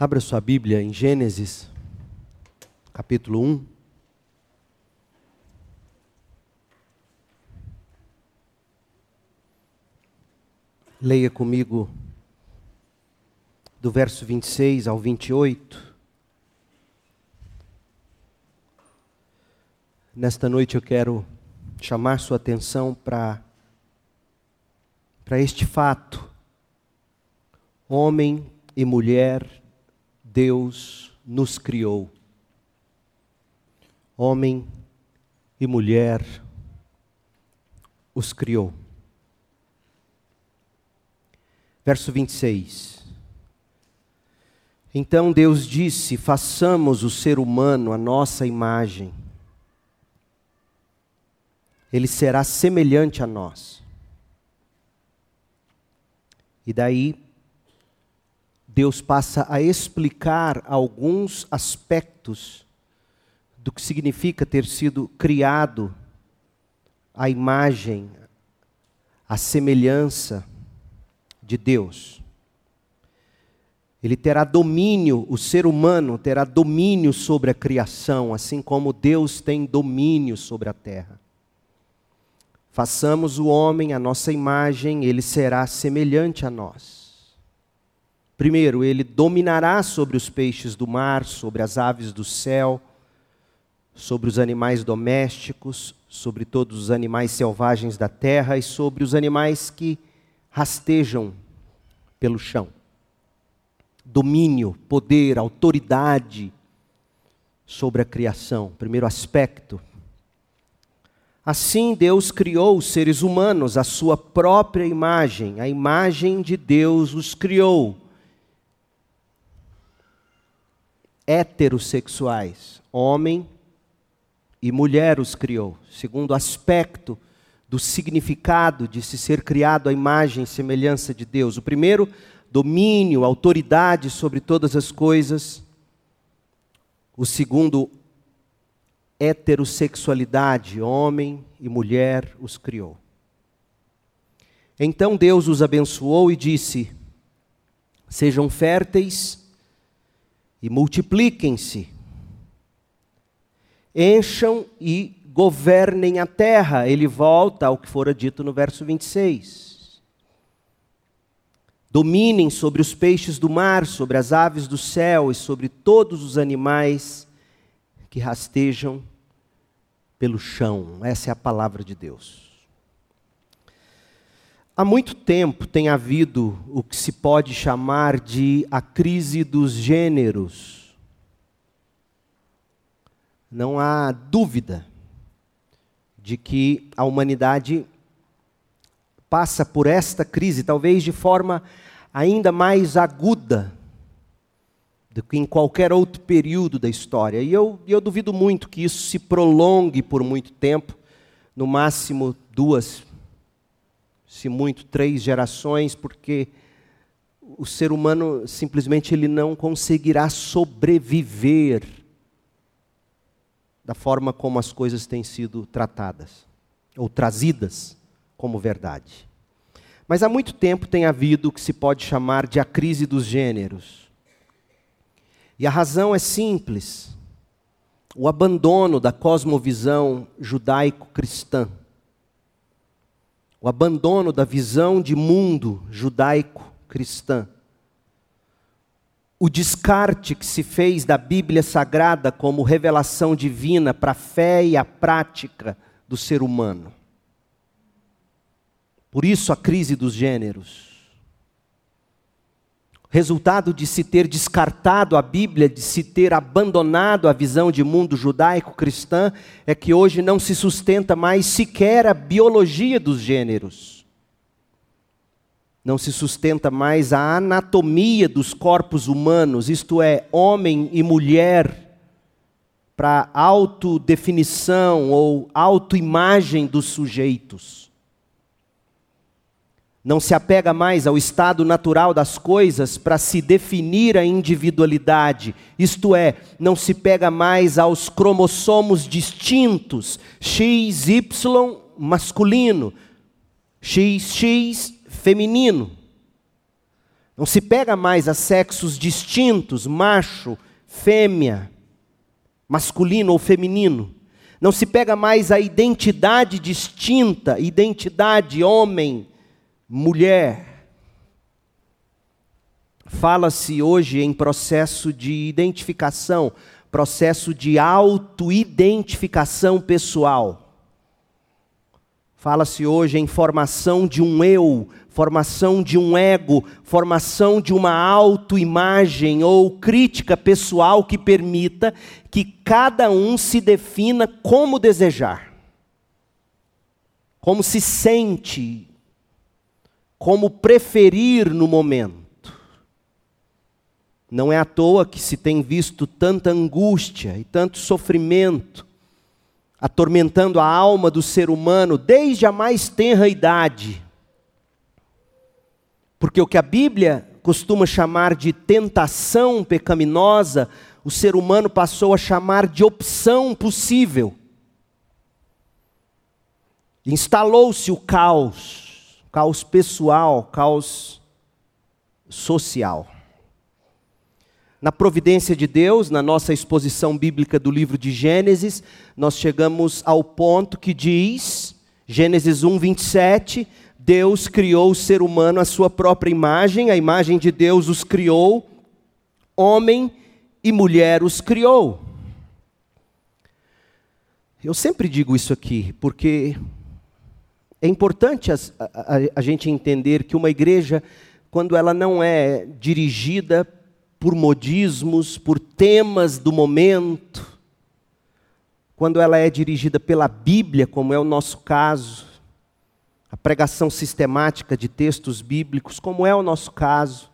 Abra sua Bíblia em Gênesis, capítulo 1. Leia comigo do verso 26 ao 28. Nesta noite eu quero chamar sua atenção para para este fato. Homem e mulher Deus nos criou. Homem e mulher os criou. Verso 26. Então Deus disse: façamos o ser humano a nossa imagem. Ele será semelhante a nós. E daí Deus passa a explicar alguns aspectos do que significa ter sido criado à imagem, à semelhança de Deus. Ele terá domínio, o ser humano terá domínio sobre a criação, assim como Deus tem domínio sobre a terra. Façamos o homem a nossa imagem, ele será semelhante a nós. Primeiro, ele dominará sobre os peixes do mar, sobre as aves do céu, sobre os animais domésticos, sobre todos os animais selvagens da terra e sobre os animais que rastejam pelo chão. Domínio, poder, autoridade sobre a criação, primeiro aspecto. Assim Deus criou os seres humanos à sua própria imagem, a imagem de Deus os criou heterossexuais, homem e mulher os criou, segundo aspecto do significado de se ser criado à imagem e semelhança de Deus. O primeiro, domínio, autoridade sobre todas as coisas. O segundo, heterossexualidade, homem e mulher os criou. Então Deus os abençoou e disse: Sejam férteis e multipliquem-se, encham e governem a terra. Ele volta ao que fora dito no verso 26. Dominem sobre os peixes do mar, sobre as aves do céu e sobre todos os animais que rastejam pelo chão. Essa é a palavra de Deus. Há muito tempo tem havido o que se pode chamar de a crise dos gêneros. Não há dúvida de que a humanidade passa por esta crise, talvez de forma ainda mais aguda do que em qualquer outro período da história. E eu, eu duvido muito que isso se prolongue por muito tempo no máximo duas, se muito, três gerações, porque o ser humano simplesmente ele não conseguirá sobreviver da forma como as coisas têm sido tratadas ou trazidas como verdade. Mas há muito tempo tem havido o que se pode chamar de a crise dos gêneros. E a razão é simples: o abandono da cosmovisão judaico-cristã o abandono da visão de mundo judaico-cristã, o descarte que se fez da Bíblia Sagrada como revelação divina para a fé e a prática do ser humano. Por isso a crise dos gêneros resultado de se ter descartado a Bíblia, de se ter abandonado a visão de mundo judaico-cristã, é que hoje não se sustenta mais sequer a biologia dos gêneros. Não se sustenta mais a anatomia dos corpos humanos, isto é, homem e mulher, para autodefinição ou autoimagem dos sujeitos não se apega mais ao estado natural das coisas para se definir a individualidade, isto é, não se pega mais aos cromossomos distintos, XY masculino, XX feminino. Não se pega mais a sexos distintos, macho, fêmea, masculino ou feminino. Não se pega mais a identidade distinta, identidade homem, mulher. Fala-se hoje em processo de identificação, processo de autoidentificação pessoal. Fala-se hoje em formação de um eu, formação de um ego, formação de uma autoimagem ou crítica pessoal que permita que cada um se defina como desejar, como se sente, como preferir no momento. Não é à toa que se tem visto tanta angústia e tanto sofrimento atormentando a alma do ser humano desde a mais tenra idade. Porque o que a Bíblia costuma chamar de tentação pecaminosa, o ser humano passou a chamar de opção possível. Instalou-se o caos, caos pessoal, caos social. Na providência de Deus, na nossa exposição bíblica do livro de Gênesis, nós chegamos ao ponto que diz, Gênesis 1, 27, Deus criou o ser humano à sua própria imagem, a imagem de Deus os criou, homem e mulher os criou. Eu sempre digo isso aqui, porque é importante a, a, a gente entender que uma igreja, quando ela não é dirigida por modismos, por temas do momento, quando ela é dirigida pela Bíblia, como é o nosso caso, a pregação sistemática de textos bíblicos, como é o nosso caso,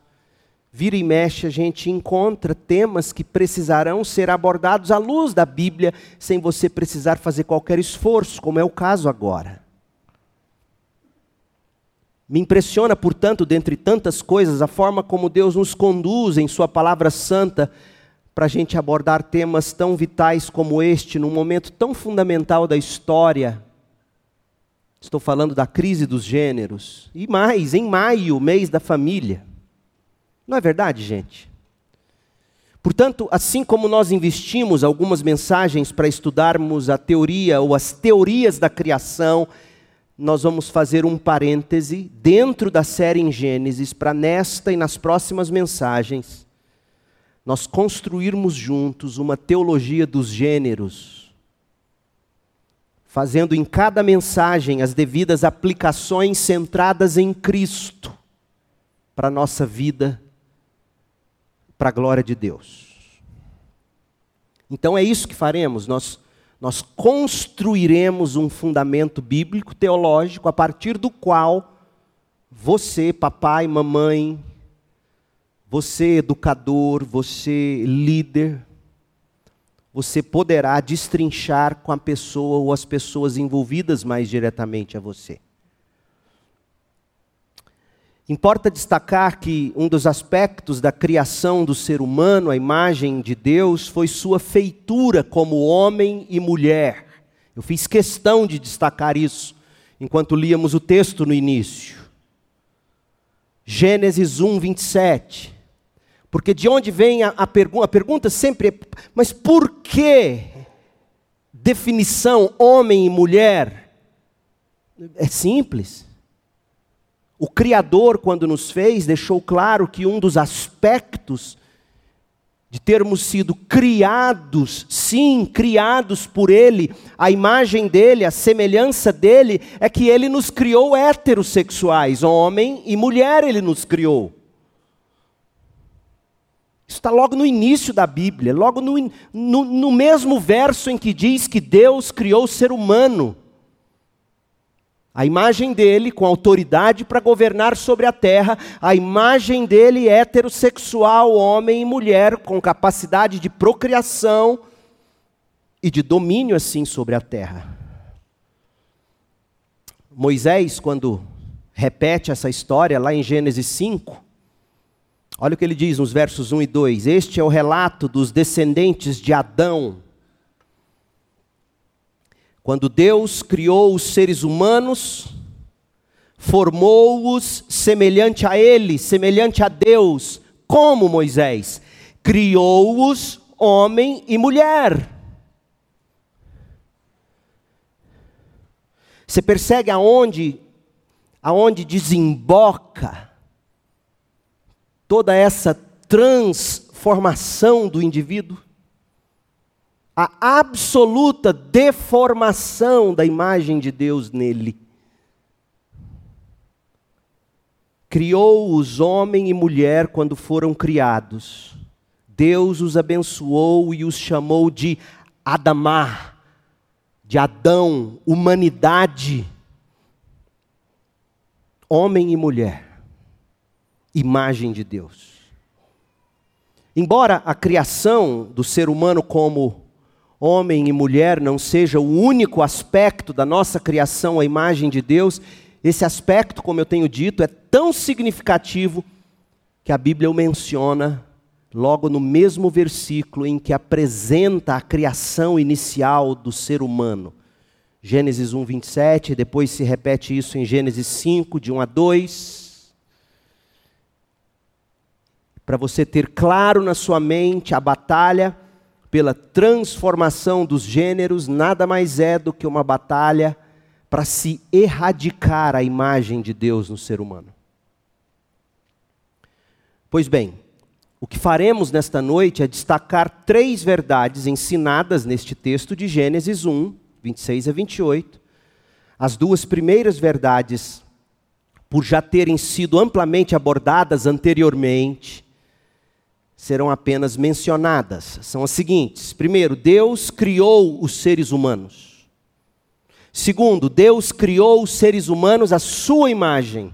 vira e mexe a gente encontra temas que precisarão ser abordados à luz da Bíblia, sem você precisar fazer qualquer esforço, como é o caso agora. Me impressiona, portanto, dentre tantas coisas, a forma como Deus nos conduz em Sua palavra santa para a gente abordar temas tão vitais como este, num momento tão fundamental da história. Estou falando da crise dos gêneros. E mais, em maio, mês da família. Não é verdade, gente? Portanto, assim como nós investimos algumas mensagens para estudarmos a teoria ou as teorias da criação nós vamos fazer um parêntese dentro da série em Gênesis para nesta e nas próximas mensagens nós construirmos juntos uma teologia dos gêneros, fazendo em cada mensagem as devidas aplicações centradas em Cristo para a nossa vida, para a glória de Deus. Então é isso que faremos, nós nós construiremos um fundamento bíblico, teológico, a partir do qual você, papai, mamãe, você, educador, você, líder, você poderá destrinchar com a pessoa ou as pessoas envolvidas mais diretamente a você. Importa destacar que um dos aspectos da criação do ser humano, a imagem de Deus, foi sua feitura como homem e mulher. Eu fiz questão de destacar isso enquanto líamos o texto no início. Gênesis 1, 27. Porque de onde vem a, a pergunta? A pergunta sempre é: mas por que definição homem e mulher? É simples. O Criador, quando nos fez, deixou claro que um dos aspectos de termos sido criados, sim, criados por Ele, a imagem dele, a semelhança dele, é que Ele nos criou heterossexuais, homem e mulher Ele nos criou. Isso está logo no início da Bíblia, logo no, no, no mesmo verso em que diz que Deus criou o ser humano a imagem dele com autoridade para governar sobre a terra, a imagem dele heterossexual, homem e mulher, com capacidade de procriação e de domínio assim sobre a terra. Moisés, quando repete essa história lá em Gênesis 5, olha o que ele diz nos versos 1 e 2: Este é o relato dos descendentes de Adão quando Deus criou os seres humanos, formou-os semelhante a Ele, semelhante a Deus, como Moisés. Criou-os homem e mulher. Você percebe aonde, aonde desemboca toda essa transformação do indivíduo? A absoluta deformação da imagem de Deus nele. Criou os homem e mulher quando foram criados. Deus os abençoou e os chamou de Adamar de Adão, humanidade, homem e mulher, imagem de Deus. Embora a criação do ser humano como homem e mulher não seja o único aspecto da nossa criação, a imagem de Deus, esse aspecto, como eu tenho dito, é tão significativo que a Bíblia o menciona logo no mesmo versículo em que apresenta a criação inicial do ser humano. Gênesis 1, 27, depois se repete isso em Gênesis 5, de 1 a 2. Para você ter claro na sua mente a batalha pela transformação dos gêneros, nada mais é do que uma batalha para se erradicar a imagem de Deus no ser humano. Pois bem, o que faremos nesta noite é destacar três verdades ensinadas neste texto de Gênesis 1, 26 a 28. As duas primeiras verdades, por já terem sido amplamente abordadas anteriormente, serão apenas mencionadas. São as seguintes: primeiro, Deus criou os seres humanos. Segundo, Deus criou os seres humanos à sua imagem.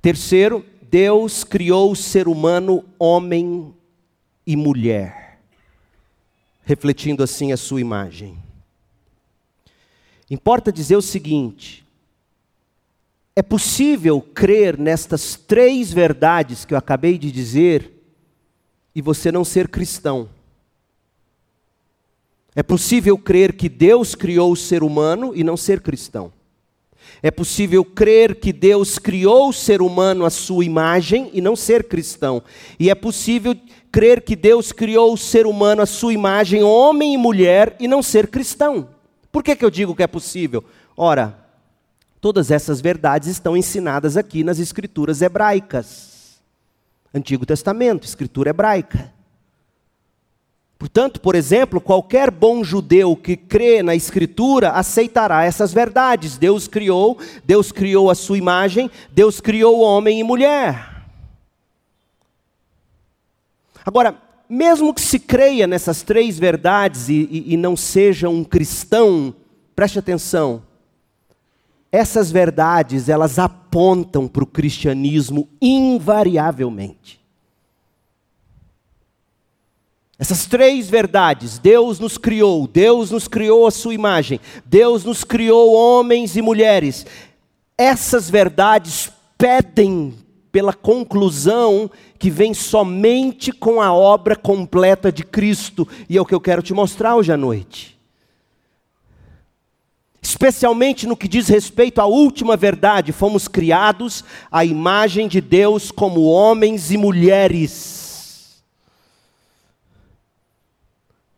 Terceiro, Deus criou o ser humano homem e mulher, refletindo assim a sua imagem. Importa dizer o seguinte: é possível crer nestas três verdades que eu acabei de dizer e você não ser cristão. É possível crer que Deus criou o ser humano e não ser cristão. É possível crer que Deus criou o ser humano à sua imagem e não ser cristão. E é possível crer que Deus criou o ser humano à sua imagem, homem e mulher, e não ser cristão. Por que, que eu digo que é possível? Ora, todas essas verdades estão ensinadas aqui nas escrituras hebraicas. Antigo Testamento, escritura hebraica. Portanto, por exemplo, qualquer bom judeu que crê na Escritura aceitará essas verdades. Deus criou, Deus criou a sua imagem, Deus criou homem e mulher. Agora, mesmo que se creia nessas três verdades e, e, e não seja um cristão, preste atenção, essas verdades elas apontam para o cristianismo invariavelmente. Essas três verdades, Deus nos criou, Deus nos criou a sua imagem, Deus nos criou homens e mulheres. Essas verdades pedem pela conclusão que vem somente com a obra completa de Cristo, e é o que eu quero te mostrar hoje à noite. Especialmente no que diz respeito à última verdade, fomos criados à imagem de Deus como homens e mulheres.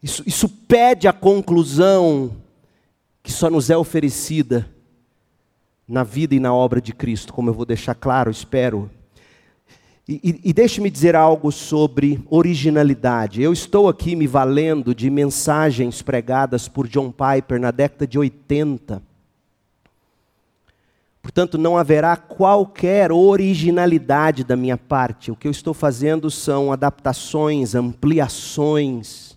Isso, isso pede a conclusão que só nos é oferecida na vida e na obra de Cristo, como eu vou deixar claro, espero. E, e, e deixe-me dizer algo sobre originalidade. Eu estou aqui me valendo de mensagens pregadas por John Piper na década de 80. Portanto, não haverá qualquer originalidade da minha parte. O que eu estou fazendo são adaptações, ampliações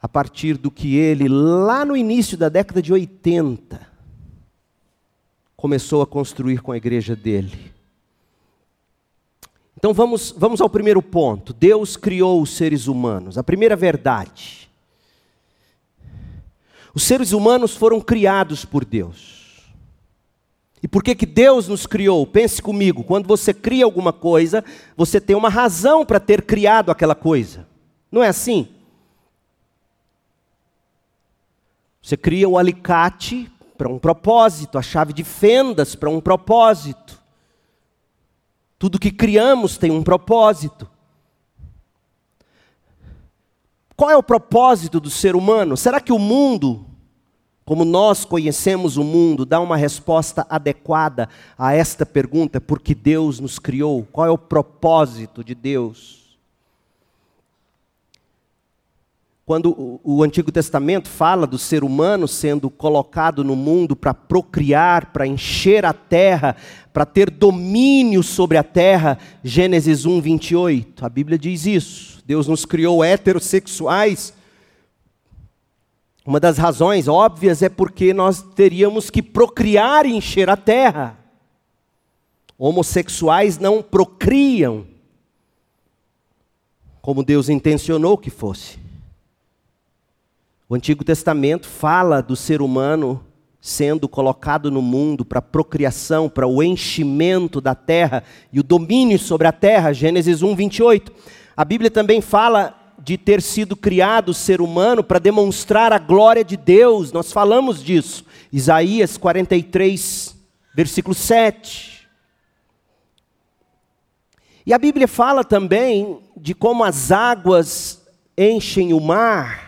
a partir do que ele, lá no início da década de 80, começou a construir com a igreja dele. Então vamos, vamos ao primeiro ponto. Deus criou os seres humanos. A primeira verdade. Os seres humanos foram criados por Deus. E por que, que Deus nos criou? Pense comigo, quando você cria alguma coisa, você tem uma razão para ter criado aquela coisa. Não é assim? Você cria o alicate para um propósito, a chave de fendas para um propósito. Tudo que criamos tem um propósito. Qual é o propósito do ser humano? Será que o mundo, como nós conhecemos o mundo, dá uma resposta adequada a esta pergunta? Porque Deus nos criou? Qual é o propósito de Deus? Quando o, Antigo Testamento fala do ser humano sendo colocado no mundo para procriar, para encher a terra, para ter domínio sobre a terra, Gênesis 1, 28, a Bíblia diz isso. Deus nos criou heterossexuais. Uma das razões óbvias é porque nós teríamos que procriar e encher a terra. Homossexuais não procriam como Deus intencionou que fosse. O Antigo Testamento fala do ser humano sendo colocado no mundo para procriação, para o enchimento da terra e o domínio sobre a terra, Gênesis 1, 28. A Bíblia também fala de ter sido criado o ser humano para demonstrar a glória de Deus, nós falamos disso, Isaías 43, versículo 7. E a Bíblia fala também de como as águas enchem o mar,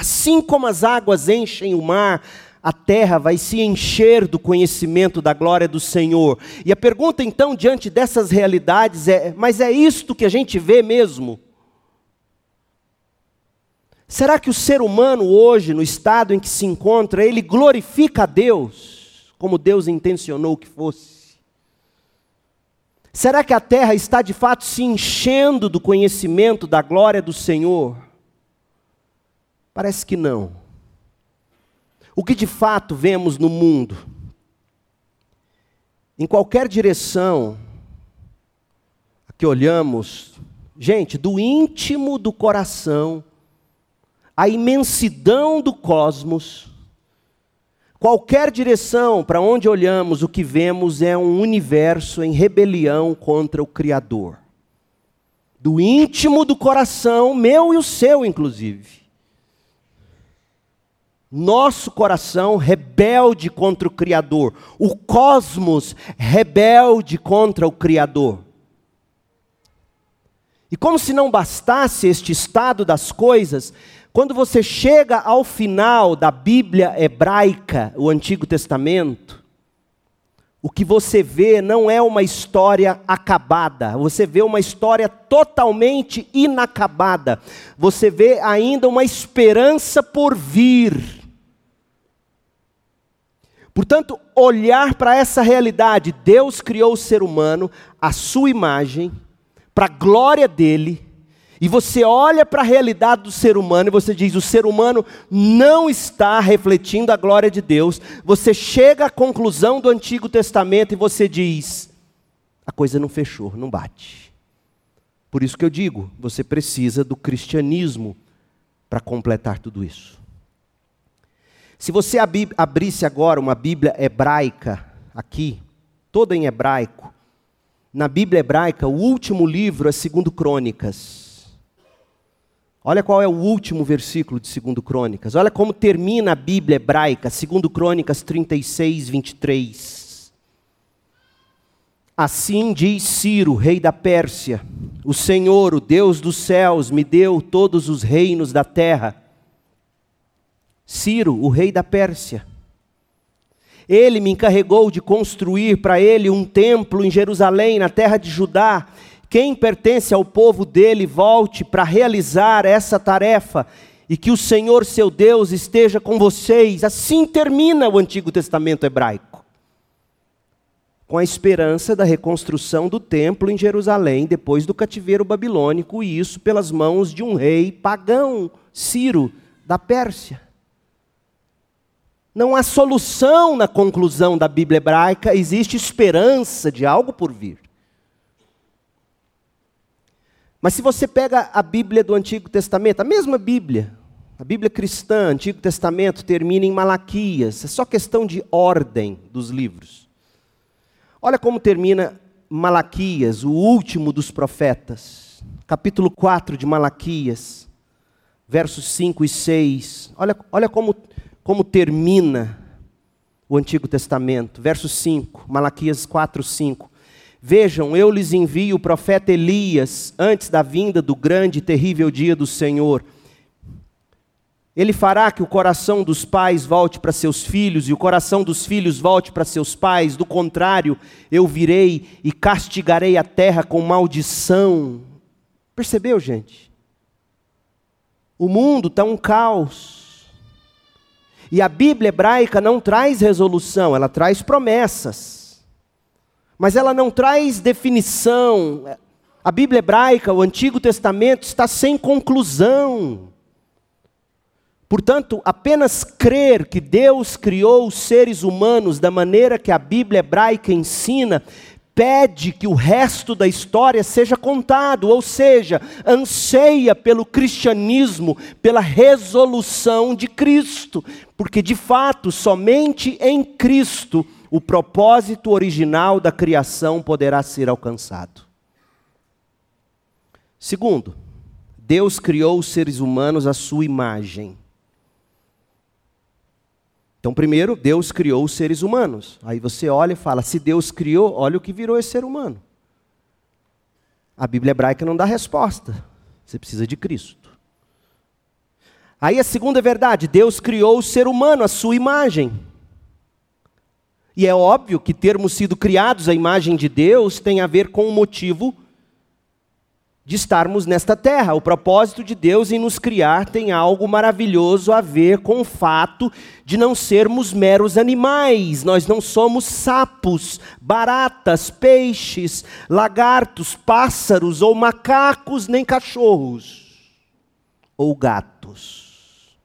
Assim como as águas enchem o mar, a terra vai se encher do conhecimento da glória do Senhor. E a pergunta então, diante dessas realidades, é: mas é isto que a gente vê mesmo? Será que o ser humano hoje, no estado em que se encontra, ele glorifica a Deus, como Deus intencionou que fosse? Será que a terra está de fato se enchendo do conhecimento da glória do Senhor? Parece que não. O que de fato vemos no mundo? Em qualquer direção que olhamos, gente, do íntimo do coração, a imensidão do cosmos, qualquer direção para onde olhamos, o que vemos é um universo em rebelião contra o Criador. Do íntimo do coração, meu e o seu, inclusive nosso coração rebelde contra o Criador, o cosmos rebelde contra o Criador. E como se não bastasse este estado das coisas, quando você chega ao final da Bíblia hebraica, o Antigo Testamento, o que você vê não é uma história acabada, você vê uma história totalmente inacabada, você vê ainda uma esperança por vir. Portanto, olhar para essa realidade, Deus criou o ser humano à sua imagem, para a glória dele, e você olha para a realidade do ser humano e você diz: o ser humano não está refletindo a glória de Deus. Você chega à conclusão do Antigo Testamento e você diz: a coisa não fechou, não bate. Por isso que eu digo: você precisa do cristianismo para completar tudo isso. Se você abrisse agora uma Bíblia hebraica aqui, toda em hebraico, na Bíblia hebraica, o último livro é segundo Crônicas. Olha qual é o último versículo de segundo Crônicas. Olha como termina a Bíblia hebraica, segundo Crônicas 36, 23. Assim diz Ciro, rei da Pérsia: O Senhor, o Deus dos céus, me deu todos os reinos da terra Ciro, o rei da Pérsia. Ele me encarregou de construir para ele um templo em Jerusalém, na terra de Judá. Quem pertence ao povo dele, volte para realizar essa tarefa e que o Senhor seu Deus esteja com vocês. Assim termina o Antigo Testamento hebraico. Com a esperança da reconstrução do templo em Jerusalém depois do cativeiro babilônico, e isso pelas mãos de um rei pagão, Ciro, da Pérsia. Não há solução na conclusão da Bíblia hebraica, existe esperança de algo por vir. Mas se você pega a Bíblia do Antigo Testamento, a mesma Bíblia, a Bíblia cristã, Antigo Testamento, termina em Malaquias, é só questão de ordem dos livros. Olha como termina Malaquias, o último dos profetas, capítulo 4 de Malaquias, versos 5 e 6. Olha, olha como como termina o Antigo Testamento. Verso 5, Malaquias 4, 5. Vejam, eu lhes envio o profeta Elias antes da vinda do grande e terrível dia do Senhor. Ele fará que o coração dos pais volte para seus filhos e o coração dos filhos volte para seus pais. Do contrário, eu virei e castigarei a terra com maldição. Percebeu, gente? O mundo está um caos. E a Bíblia hebraica não traz resolução, ela traz promessas. Mas ela não traz definição. A Bíblia hebraica, o Antigo Testamento, está sem conclusão. Portanto, apenas crer que Deus criou os seres humanos da maneira que a Bíblia hebraica ensina, pede que o resto da história seja contado, ou seja, anseia pelo cristianismo, pela resolução de Cristo, porque de fato, somente em Cristo o propósito original da criação poderá ser alcançado. Segundo, Deus criou os seres humanos à sua imagem. Então, primeiro, Deus criou os seres humanos. Aí você olha e fala: se Deus criou, olha o que virou esse ser humano. A Bíblia hebraica não dá resposta. Você precisa de Cristo. Aí a segunda verdade: Deus criou o ser humano à sua imagem. E é óbvio que termos sido criados à imagem de Deus tem a ver com o motivo de estarmos nesta terra. O propósito de Deus em nos criar tem algo maravilhoso a ver com o fato de não sermos meros animais. Nós não somos sapos, baratas, peixes, lagartos, pássaros ou macacos, nem cachorros ou gatos.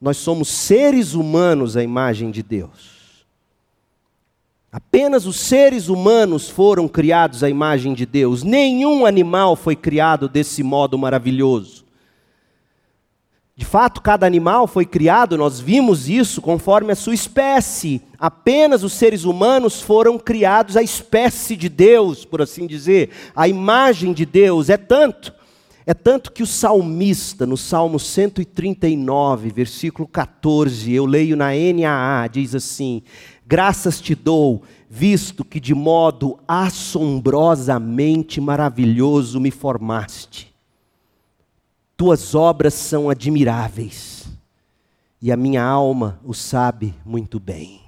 Nós somos seres humanos à imagem de Deus. Apenas os seres humanos foram criados à imagem de Deus. Nenhum animal foi criado desse modo maravilhoso. De fato, cada animal foi criado, nós vimos isso conforme a sua espécie. Apenas os seres humanos foram criados à espécie de Deus, por assim dizer, a imagem de Deus. É tanto, é tanto que o salmista, no Salmo 139, versículo 14, eu leio na NAA, diz assim: Graças te dou, visto que de modo assombrosamente maravilhoso me formaste. Tuas obras são admiráveis, e a minha alma o sabe muito bem.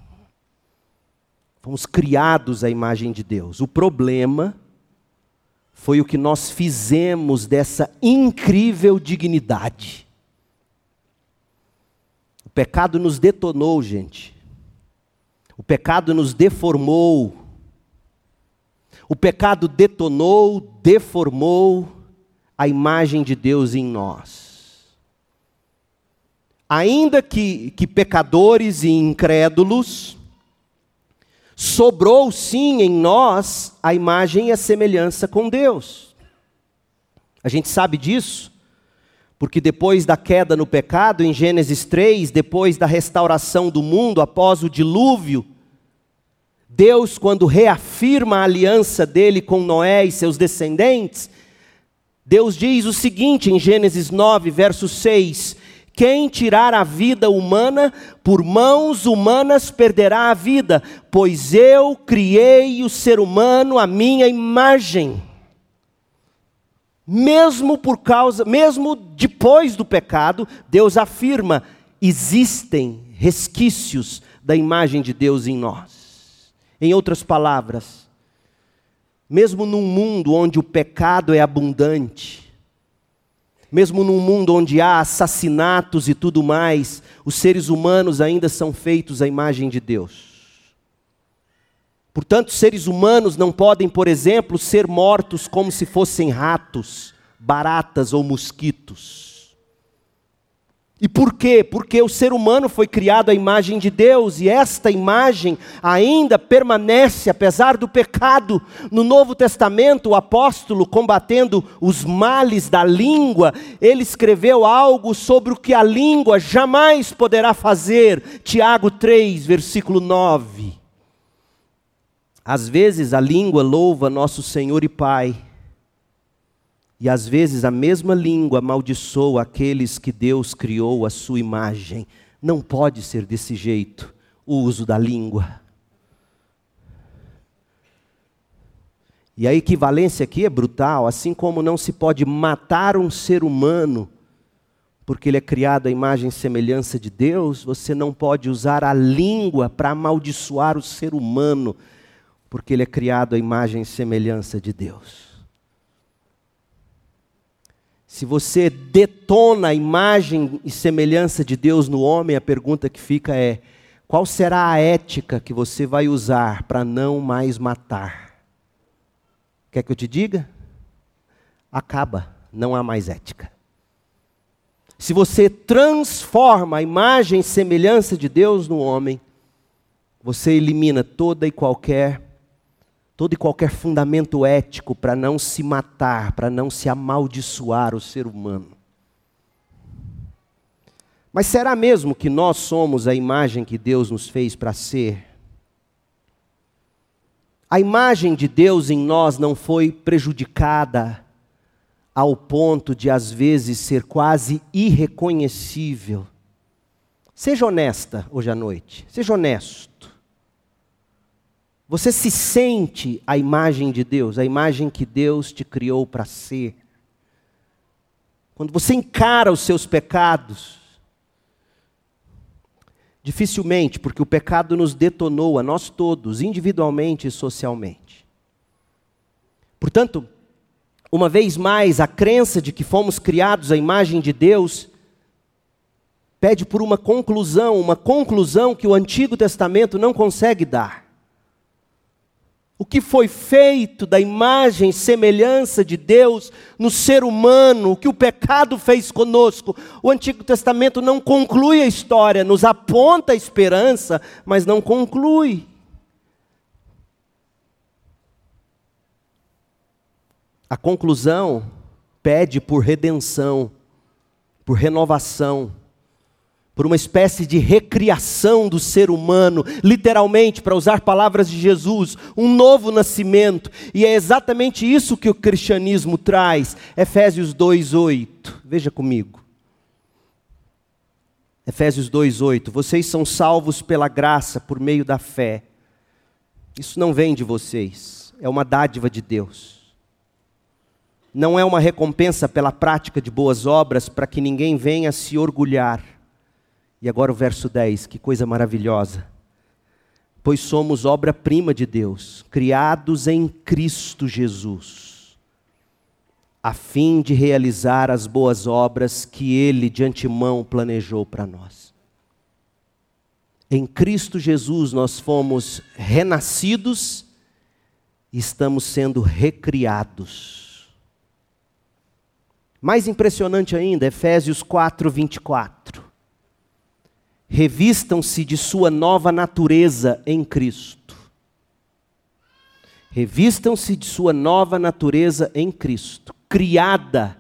Fomos criados à imagem de Deus. O problema foi o que nós fizemos dessa incrível dignidade. O pecado nos detonou, gente. O pecado nos deformou. O pecado detonou, deformou a imagem de Deus em nós. Ainda que, que pecadores e incrédulos, sobrou sim em nós a imagem e a semelhança com Deus. A gente sabe disso, porque depois da queda no pecado, em Gênesis 3, depois da restauração do mundo após o dilúvio, Deus, quando reafirma a aliança dele com Noé e seus descendentes, Deus diz o seguinte em Gênesis 9, verso 6: Quem tirar a vida humana, por mãos humanas perderá a vida, pois eu criei o ser humano à minha imagem. Mesmo por causa, mesmo depois do pecado, Deus afirma: existem resquícios da imagem de Deus em nós. Em outras palavras, mesmo num mundo onde o pecado é abundante, mesmo num mundo onde há assassinatos e tudo mais, os seres humanos ainda são feitos à imagem de Deus. Portanto, seres humanos não podem, por exemplo, ser mortos como se fossem ratos, baratas ou mosquitos. E por quê? Porque o ser humano foi criado à imagem de Deus e esta imagem ainda permanece, apesar do pecado. No Novo Testamento, o apóstolo, combatendo os males da língua, ele escreveu algo sobre o que a língua jamais poderá fazer. Tiago 3, versículo 9. Às vezes a língua louva nosso Senhor e Pai e às vezes a mesma língua amaldiçoa aqueles que Deus criou à sua imagem. Não pode ser desse jeito. O uso da língua. E a equivalência aqui é brutal, assim como não se pode matar um ser humano porque ele é criado à imagem e semelhança de Deus, você não pode usar a língua para amaldiçoar o ser humano, porque ele é criado à imagem e semelhança de Deus. Se você detona a imagem e semelhança de Deus no homem, a pergunta que fica é: qual será a ética que você vai usar para não mais matar? Quer que eu te diga? Acaba, não há mais ética. Se você transforma a imagem e semelhança de Deus no homem, você elimina toda e qualquer todo e qualquer fundamento ético para não se matar, para não se amaldiçoar o ser humano. Mas será mesmo que nós somos a imagem que Deus nos fez para ser? A imagem de Deus em nós não foi prejudicada ao ponto de às vezes ser quase irreconhecível. Seja honesta hoje à noite, seja honesto. Você se sente a imagem de Deus, a imagem que Deus te criou para ser. Quando você encara os seus pecados, dificilmente, porque o pecado nos detonou a nós todos, individualmente e socialmente. Portanto, uma vez mais, a crença de que fomos criados à imagem de Deus pede por uma conclusão, uma conclusão que o Antigo Testamento não consegue dar. O que foi feito da imagem e semelhança de Deus no ser humano, o que o pecado fez conosco, o Antigo Testamento não conclui a história, nos aponta a esperança, mas não conclui. A conclusão pede por redenção, por renovação, por uma espécie de recriação do ser humano, literalmente, para usar palavras de Jesus, um novo nascimento. E é exatamente isso que o cristianismo traz. Efésios 2:8. Veja comigo. Efésios 2:8. Vocês são salvos pela graça por meio da fé. Isso não vem de vocês, é uma dádiva de Deus não é uma recompensa pela prática de boas obras para que ninguém venha se orgulhar. E agora o verso 10, que coisa maravilhosa. Pois somos obra-prima de Deus, criados em Cristo Jesus, a fim de realizar as boas obras que Ele de antemão planejou para nós. Em Cristo Jesus nós fomos renascidos e estamos sendo recriados mais impressionante ainda, Efésios 4, 24. Revistam-se de sua nova natureza em Cristo. Revistam-se de sua nova natureza em Cristo, criada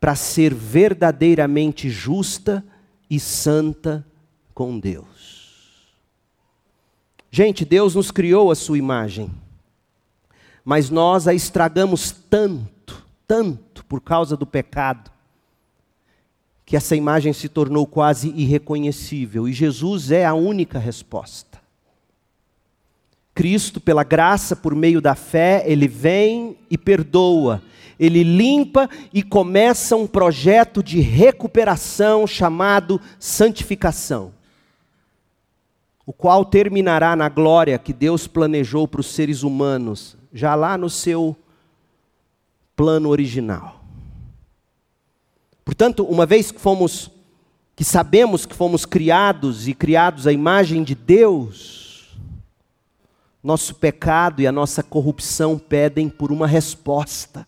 para ser verdadeiramente justa e santa com Deus. Gente, Deus nos criou a sua imagem, mas nós a estragamos tanto, tanto por causa do pecado, que essa imagem se tornou quase irreconhecível. E Jesus é a única resposta. Cristo, pela graça, por meio da fé, ele vem e perdoa, ele limpa e começa um projeto de recuperação chamado santificação, o qual terminará na glória que Deus planejou para os seres humanos, já lá no seu plano original. Portanto, uma vez que fomos que sabemos que fomos criados e criados à imagem de Deus, nosso pecado e a nossa corrupção pedem por uma resposta.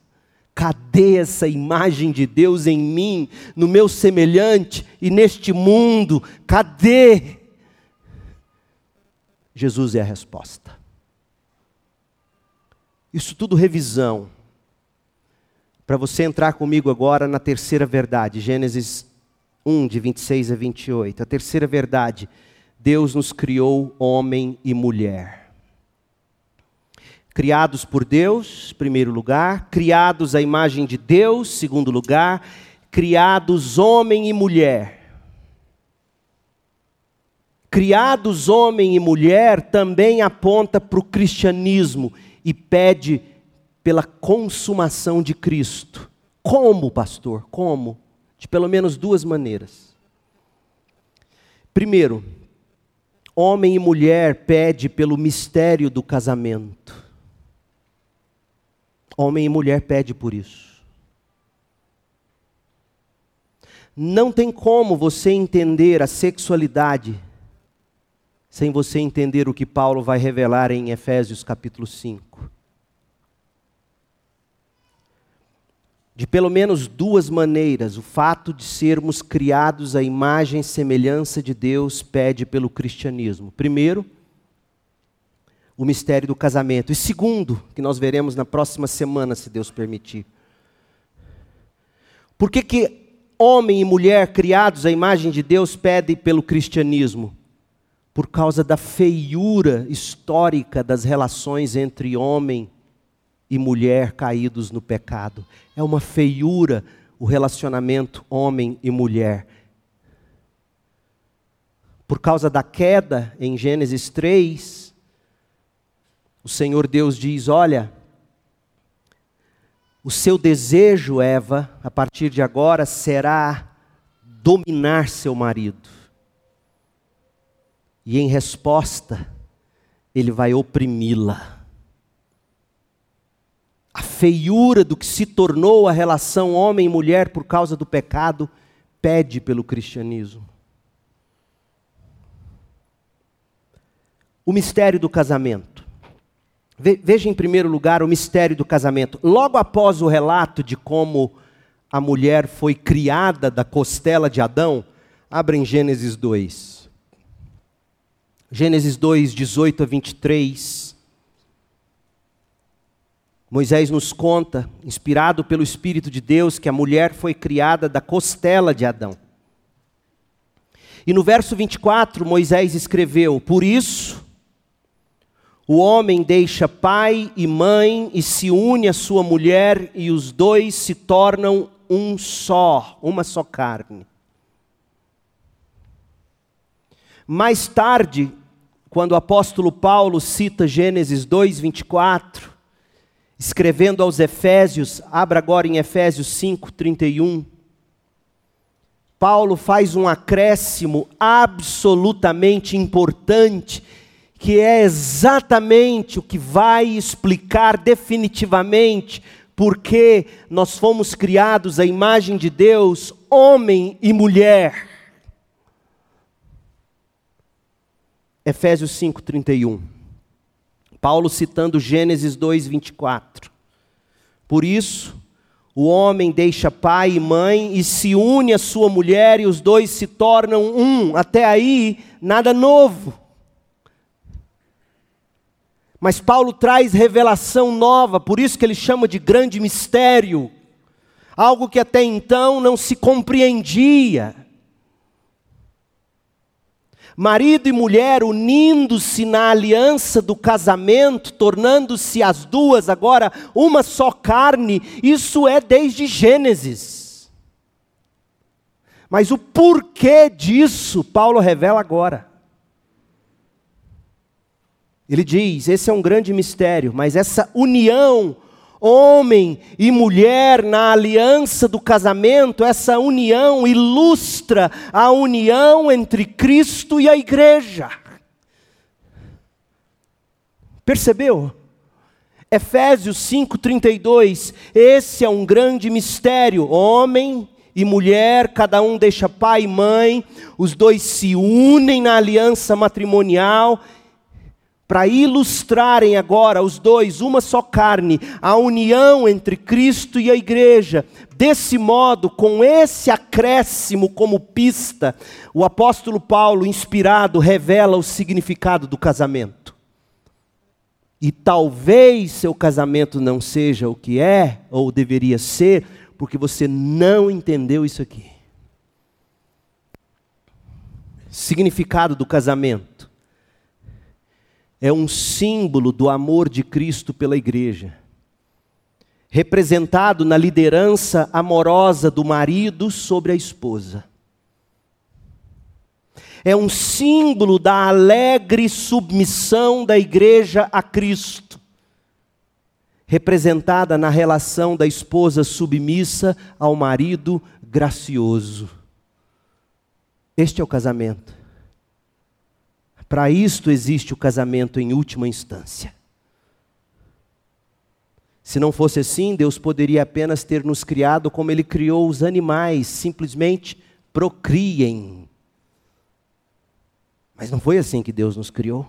Cadê essa imagem de Deus em mim, no meu semelhante e neste mundo? Cadê? Jesus é a resposta. Isso tudo revisão para você entrar comigo agora na terceira verdade, Gênesis 1, de 26 a 28. A terceira verdade, Deus nos criou homem e mulher. Criados por Deus, primeiro lugar, criados à imagem de Deus, segundo lugar, criados homem e mulher. criados homem e mulher, também aponta para o cristianismo e pede pela consumação de Cristo. Como, pastor? Como? De pelo menos duas maneiras. Primeiro, homem e mulher pede pelo mistério do casamento. Homem e mulher pede por isso. Não tem como você entender a sexualidade sem você entender o que Paulo vai revelar em Efésios capítulo 5. De pelo menos duas maneiras, o fato de sermos criados à imagem e semelhança de Deus pede pelo cristianismo. Primeiro, o mistério do casamento. E segundo, que nós veremos na próxima semana, se Deus permitir. Por que, que homem e mulher criados à imagem de Deus pedem pelo cristianismo? por causa da feiura histórica das relações entre homem e mulher caídos no pecado. É uma feiura o relacionamento homem e mulher. Por causa da queda em Gênesis 3, o Senhor Deus diz: Olha, o seu desejo, Eva, a partir de agora será dominar seu marido. E em resposta, ele vai oprimi-la. A feiura do que se tornou a relação homem e mulher por causa do pecado pede pelo cristianismo. O mistério do casamento. Veja em primeiro lugar o mistério do casamento. Logo após o relato de como a mulher foi criada da costela de Adão, abre em Gênesis 2. Gênesis 2, 18 a 23. Moisés nos conta, inspirado pelo Espírito de Deus, que a mulher foi criada da costela de Adão. E no verso 24, Moisés escreveu: Por isso, o homem deixa pai e mãe e se une à sua mulher, e os dois se tornam um só, uma só carne. Mais tarde, quando o apóstolo Paulo cita Gênesis 2, 24, escrevendo aos Efésios, abra agora em Efésios 5, 31. Paulo faz um acréscimo absolutamente importante, que é exatamente o que vai explicar definitivamente porque nós fomos criados à imagem de Deus, homem e mulher. Efésios 5:31. Paulo citando Gênesis 2:24. Por isso, o homem deixa pai e mãe e se une à sua mulher e os dois se tornam um. Até aí, nada novo. Mas Paulo traz revelação nova, por isso que ele chama de grande mistério. Algo que até então não se compreendia marido e mulher unindo-se na aliança do casamento, tornando-se as duas agora uma só carne, isso é desde Gênesis. Mas o porquê disso, Paulo revela agora. Ele diz: esse é um grande mistério, mas essa união homem e mulher na aliança do casamento, essa união ilustra a união entre Cristo e a igreja. Percebeu? Efésios 5:32, esse é um grande mistério. Homem e mulher, cada um deixa pai e mãe, os dois se unem na aliança matrimonial para ilustrarem agora os dois, uma só carne, a união entre Cristo e a igreja. Desse modo, com esse acréscimo como pista, o apóstolo Paulo, inspirado, revela o significado do casamento. E talvez seu casamento não seja o que é, ou deveria ser, porque você não entendeu isso aqui. Significado do casamento é um símbolo do amor de Cristo pela igreja, representado na liderança amorosa do marido sobre a esposa. é um símbolo da alegre submissão da igreja a Cristo, representada na relação da esposa submissa ao marido gracioso. Este é o casamento. Para isto existe o casamento em última instância. Se não fosse assim, Deus poderia apenas ter nos criado como Ele criou os animais, simplesmente procriem. Mas não foi assim que Deus nos criou.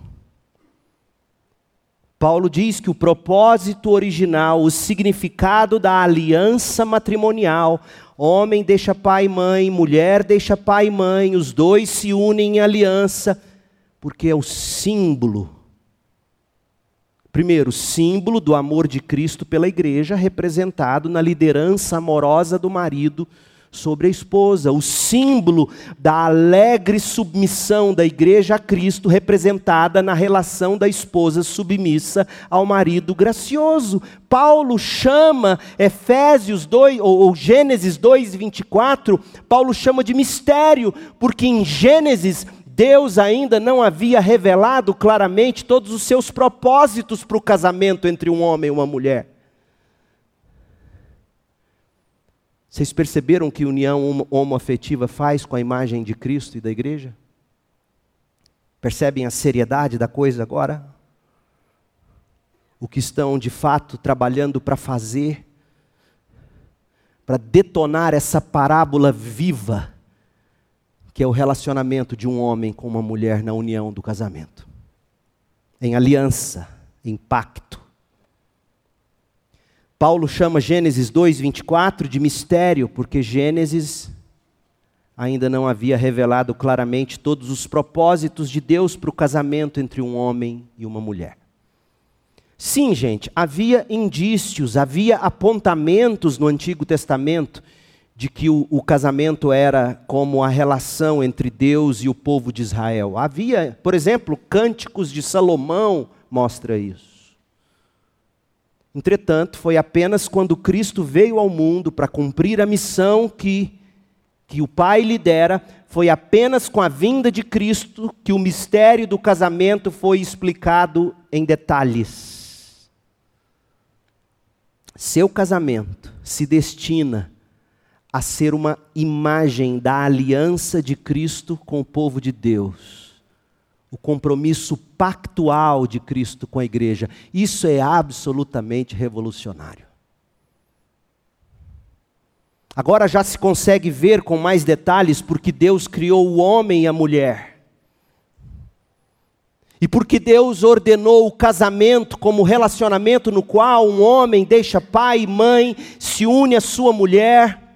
Paulo diz que o propósito original, o significado da aliança matrimonial, homem deixa pai e mãe, mulher deixa pai e mãe, os dois se unem em aliança, porque é o símbolo. Primeiro, símbolo do amor de Cristo pela igreja, representado na liderança amorosa do marido sobre a esposa, o símbolo da alegre submissão da igreja a Cristo, representada na relação da esposa submissa ao marido gracioso. Paulo chama Efésios 2, ou, ou Gênesis 2, 24, Paulo chama de mistério, porque em Gênesis Deus ainda não havia revelado claramente todos os seus propósitos para o casamento entre um homem e uma mulher. Vocês perceberam que união homoafetiva faz com a imagem de Cristo e da igreja? Percebem a seriedade da coisa agora? O que estão de fato trabalhando para fazer, para detonar essa parábola viva, que é o relacionamento de um homem com uma mulher na união do casamento, em aliança, em pacto. Paulo chama Gênesis 2:24 de mistério, porque Gênesis ainda não havia revelado claramente todos os propósitos de Deus para o casamento entre um homem e uma mulher. Sim, gente, havia indícios, havia apontamentos no Antigo Testamento de que o, o, casamento era como a relação entre Deus e o povo de Israel. Havia, por exemplo, Cânticos de Salomão mostra isso. Entretanto, foi apenas quando Cristo veio ao mundo para cumprir a missão que, que o Pai lhe dera, foi apenas com a vinda de Cristo que o mistério do casamento foi explicado em detalhes. Seu casamento se destina a ser uma imagem da aliança de Cristo com o povo de Deus o compromisso pactual de Cristo com a igreja. Isso é absolutamente revolucionário. Agora já se consegue ver com mais detalhes porque Deus criou o homem e a mulher. E porque Deus ordenou o casamento como relacionamento no qual um homem deixa pai e mãe, se une à sua mulher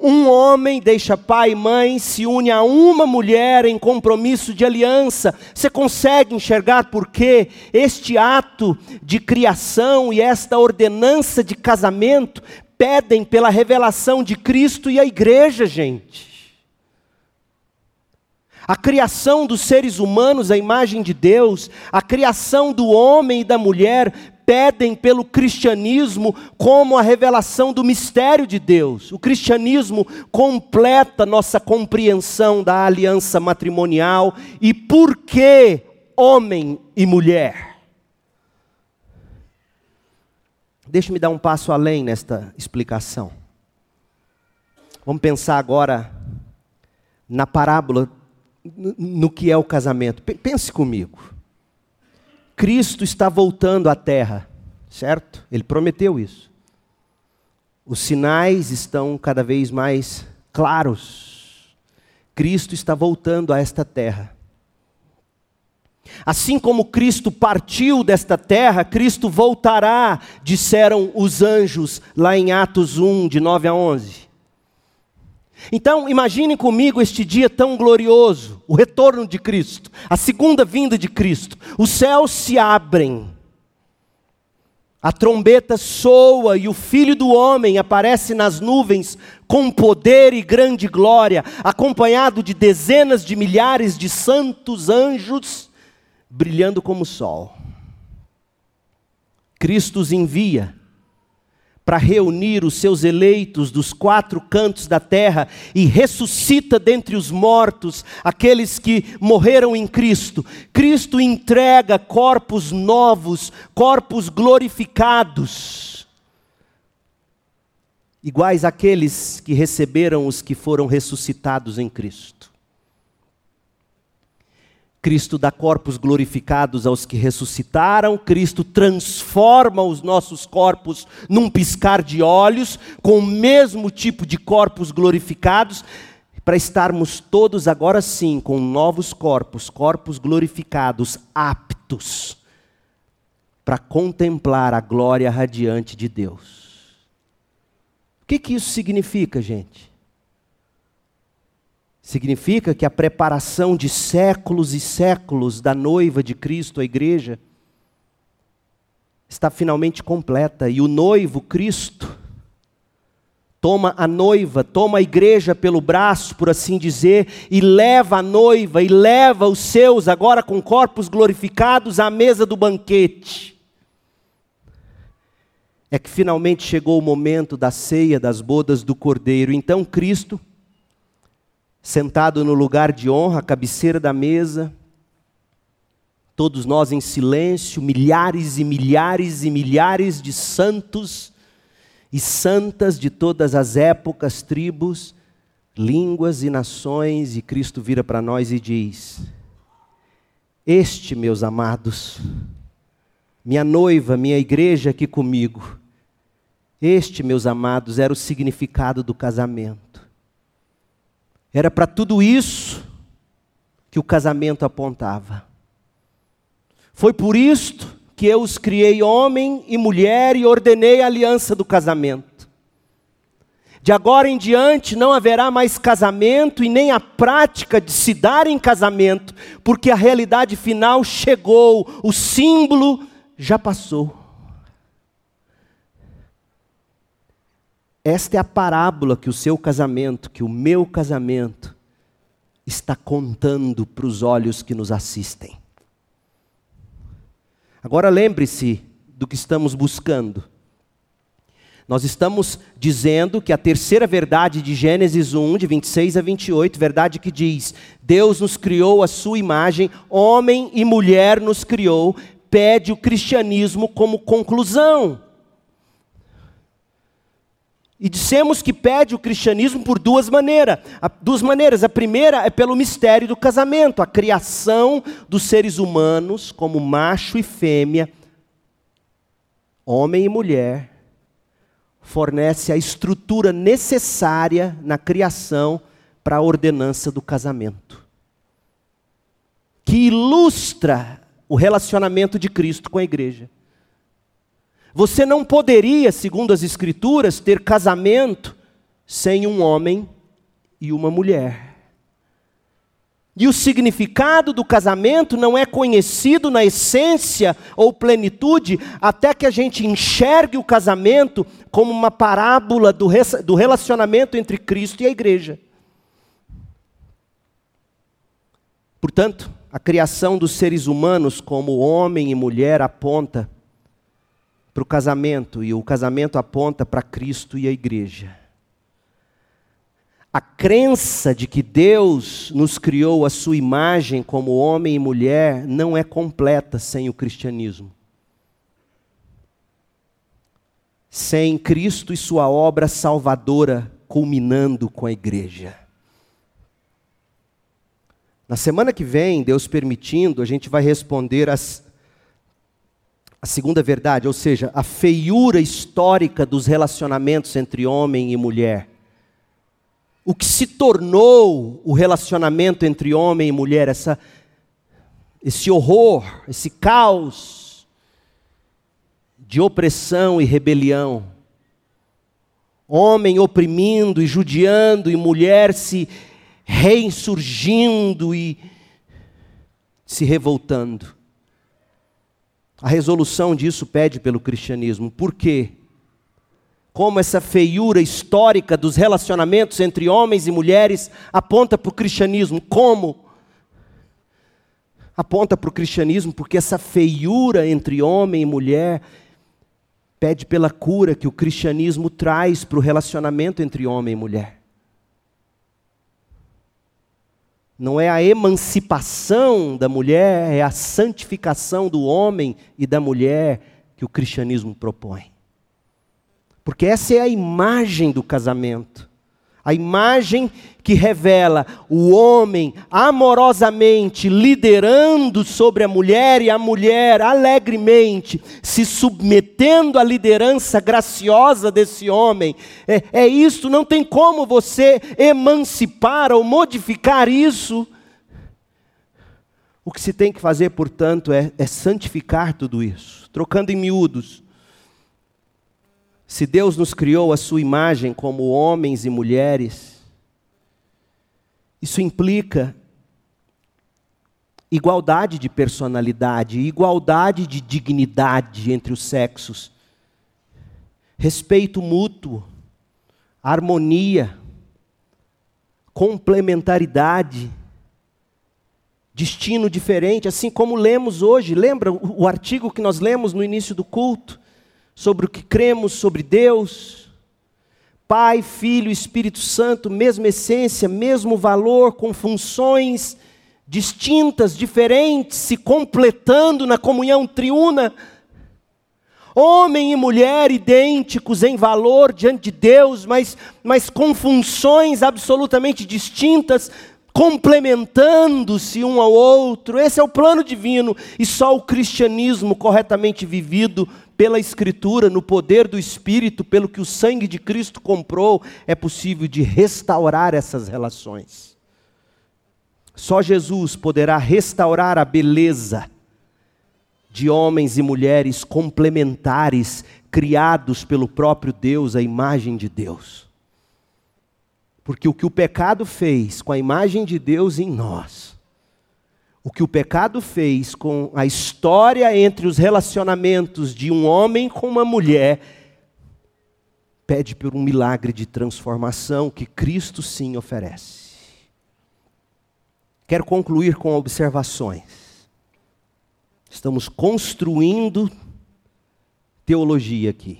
um homem deixa pai e mãe, se une a uma mulher em compromisso de aliança. Você consegue enxergar por que este ato de criação e esta ordenança de casamento pedem pela revelação de Cristo e a igreja, gente? A criação dos seres humanos à imagem de Deus, a criação do homem e da mulher pedem pelo cristianismo como a revelação do mistério de Deus. O cristianismo completa nossa compreensão da aliança matrimonial e por que homem e mulher. Deixe-me dar um passo além nesta explicação. Vamos pensar agora na parábola, no que é o casamento. Pense comigo. Cristo está voltando à terra, certo? Ele prometeu isso. Os sinais estão cada vez mais claros. Cristo está voltando a esta terra. Assim como Cristo partiu desta terra, Cristo voltará, disseram os anjos lá em Atos 1, de 9 a 11. Então, imaginem comigo este dia tão glorioso, o retorno de Cristo, a segunda vinda de Cristo. Os céus se abrem, a trombeta soa e o Filho do Homem aparece nas nuvens com poder e grande glória, acompanhado de dezenas de milhares de santos anjos brilhando como o sol. Cristo os envia para reunir os seus eleitos dos quatro cantos da terra e ressuscita dentre os mortos aqueles que morreram em Cristo. Cristo entrega corpos novos, corpos glorificados, iguais àqueles que receberam os que foram ressuscitados em Cristo. Cristo dá corpos glorificados aos que ressuscitaram, Cristo transforma os nossos corpos num piscar de olhos, com o mesmo tipo de corpos glorificados, para estarmos todos agora sim com novos corpos, corpos glorificados, aptos para contemplar a glória radiante de Deus. O que, que isso significa, gente? Significa que a preparação de séculos e séculos da noiva de Cristo, a igreja, está finalmente completa e o noivo, Cristo, toma a noiva, toma a igreja pelo braço, por assim dizer, e leva a noiva, e leva os seus, agora com corpos glorificados, à mesa do banquete. É que finalmente chegou o momento da ceia das bodas do cordeiro. Então Cristo sentado no lugar de honra, à cabeceira da mesa, todos nós em silêncio, milhares e milhares e milhares de santos e santas de todas as épocas, tribos, línguas e nações, e Cristo vira para nós e diz: Este, meus amados, minha noiva, minha igreja aqui comigo, este, meus amados, era o significado do casamento. Era para tudo isso que o casamento apontava. Foi por isto que eu os criei homem e mulher e ordenei a aliança do casamento. De agora em diante não haverá mais casamento e nem a prática de se dar em casamento, porque a realidade final chegou, o símbolo já passou. Esta é a parábola que o seu casamento, que o meu casamento, está contando para os olhos que nos assistem. Agora lembre-se do que estamos buscando. Nós estamos dizendo que a terceira verdade de Gênesis 1, de 26 a 28, verdade que diz: Deus nos criou a sua imagem, homem e mulher nos criou, pede o cristianismo como conclusão. E dissemos que pede o cristianismo por duas maneiras. Duas maneiras. A primeira é pelo mistério do casamento, a criação dos seres humanos como macho e fêmea, homem e mulher, fornece a estrutura necessária na criação para a ordenança do casamento. Que ilustra o relacionamento de Cristo com a igreja. Você não poderia, segundo as Escrituras, ter casamento sem um homem e uma mulher. E o significado do casamento não é conhecido na essência ou plenitude até que a gente enxergue o casamento como uma parábola do, relacionamento entre Cristo e a igreja. Portanto, a criação dos seres humanos como homem e mulher aponta para o casamento, e o casamento aponta para Cristo e a igreja. A crença de que Deus nos criou a sua imagem como homem e mulher não é completa sem o cristianismo. Sem Cristo e sua obra salvadora culminando com a igreja. Na semana que vem, Deus permitindo, a gente vai responder as a segunda verdade, ou seja, a feiura histórica dos relacionamentos entre homem e mulher. O que se tornou o relacionamento entre homem e mulher, essa, esse horror, esse caos de opressão e rebelião. Homem oprimindo e judiando, e mulher se reinsurgindo e se revoltando. A resolução disso pede pelo cristianismo. Por quê? Como essa feiura histórica dos relacionamentos entre homens e mulheres aponta para o cristianismo. Como? Aponta para o cristianismo porque essa feiura entre homem e mulher pede pela cura que o cristianismo traz para o relacionamento entre homem e mulher. Não é a emancipação da mulher, é a santificação do homem e da mulher que o cristianismo propõe. Porque essa é a imagem do casamento. A imagem que revela o homem amorosamente liderando sobre a mulher e a mulher alegremente se submetendo à liderança graciosa desse homem. É, é isso, não tem como você emancipar ou modificar isso. O que se tem que fazer, portanto, é, é santificar tudo isso. Trocando em miúdos, se Deus nos criou a sua imagem como homens e mulheres, isso implica igualdade de personalidade, igualdade de dignidade entre os sexos, respeito mútuo, harmonia, complementaridade, destino diferente, assim como lemos hoje. Lembra o artigo que nós lemos no início do culto? Sobre o que cremos sobre Deus. Pai, Filho, Espírito Santo, mesma essência, mesmo valor, com funções distintas, diferentes, se completando na comunhão triuna. Homem e mulher idênticos em valor diante de Deus, mas, mas com funções absolutamente distintas, complementando-se um ao outro. Esse é o plano divino e só o cristianismo corretamente vivido pela Escritura, no poder do Espírito, pelo que o sangue de Cristo comprou, é possível de restaurar essas relações. Só Jesus poderá restaurar a beleza de homens e mulheres complementares, criados pelo próprio Deus, a imagem de Deus. Porque o que o pecado fez com a imagem de Deus em nós, o que o pecado fez com a história entre os relacionamentos de um homem com uma mulher, pede por um milagre de transformação que Cristo sim oferece. Quero concluir com observações. Estamos construindo teologia aqui.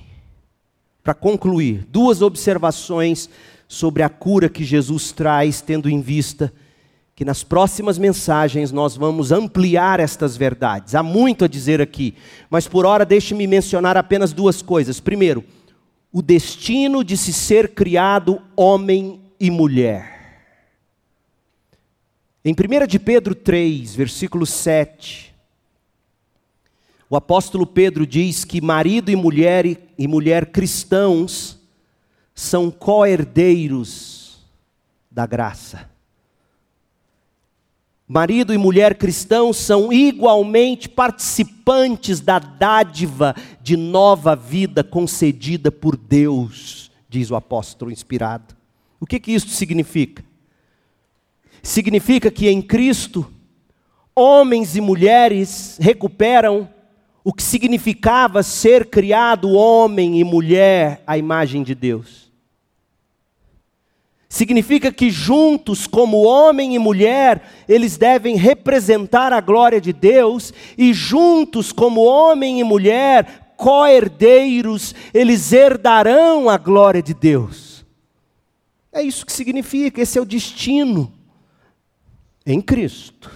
Para concluir, duas observações sobre a cura que Jesus traz, tendo em vista que nas próximas mensagens nós vamos ampliar estas verdades. Há muito a dizer aqui, mas por hora deixe-me mencionar apenas duas coisas. Primeiro, o destino de se ser criado homem e mulher. Em 1 de Pedro 3, versículo 7, o apóstolo Pedro diz que marido e mulher e mulher cristãos são co-herdeiros da graça. Marido e mulher cristãos são igualmente participantes da dádiva de nova vida concedida por Deus, diz o apóstolo inspirado. O que, que isso significa? Significa que em Cristo, homens e mulheres recuperam o que significava ser criado homem e mulher à imagem de Deus. Significa que juntos, como homem e mulher, eles devem representar a glória de Deus, e juntos, como homem e mulher, co-herdeiros, eles herdarão a glória de Deus. É isso que significa, esse é o destino em Cristo.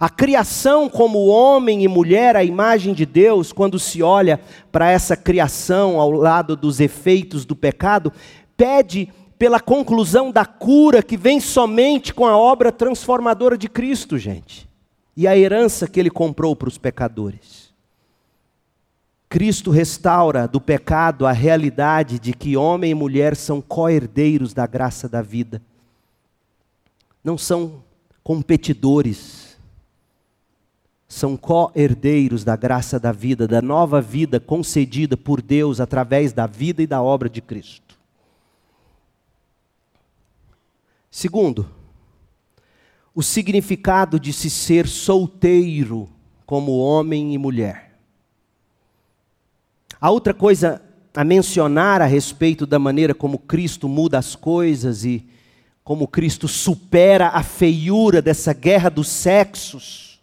A criação como homem e mulher, a imagem de Deus, quando se olha para essa criação ao lado dos efeitos do pecado, pede pela conclusão da cura que vem somente com a obra transformadora de Cristo, gente, e a herança que ele comprou para os pecadores. Cristo restaura do pecado a realidade de que homem e mulher são co-herdeiros da graça da vida. Não são competidores, são co-herdeiros da graça da vida, da nova vida concedida por Deus através da vida e da obra de Cristo. Segundo, o significado de se ser solteiro como homem e mulher. A outra coisa a mencionar a respeito da maneira como Cristo muda as coisas e como Cristo supera a feiura dessa guerra dos sexos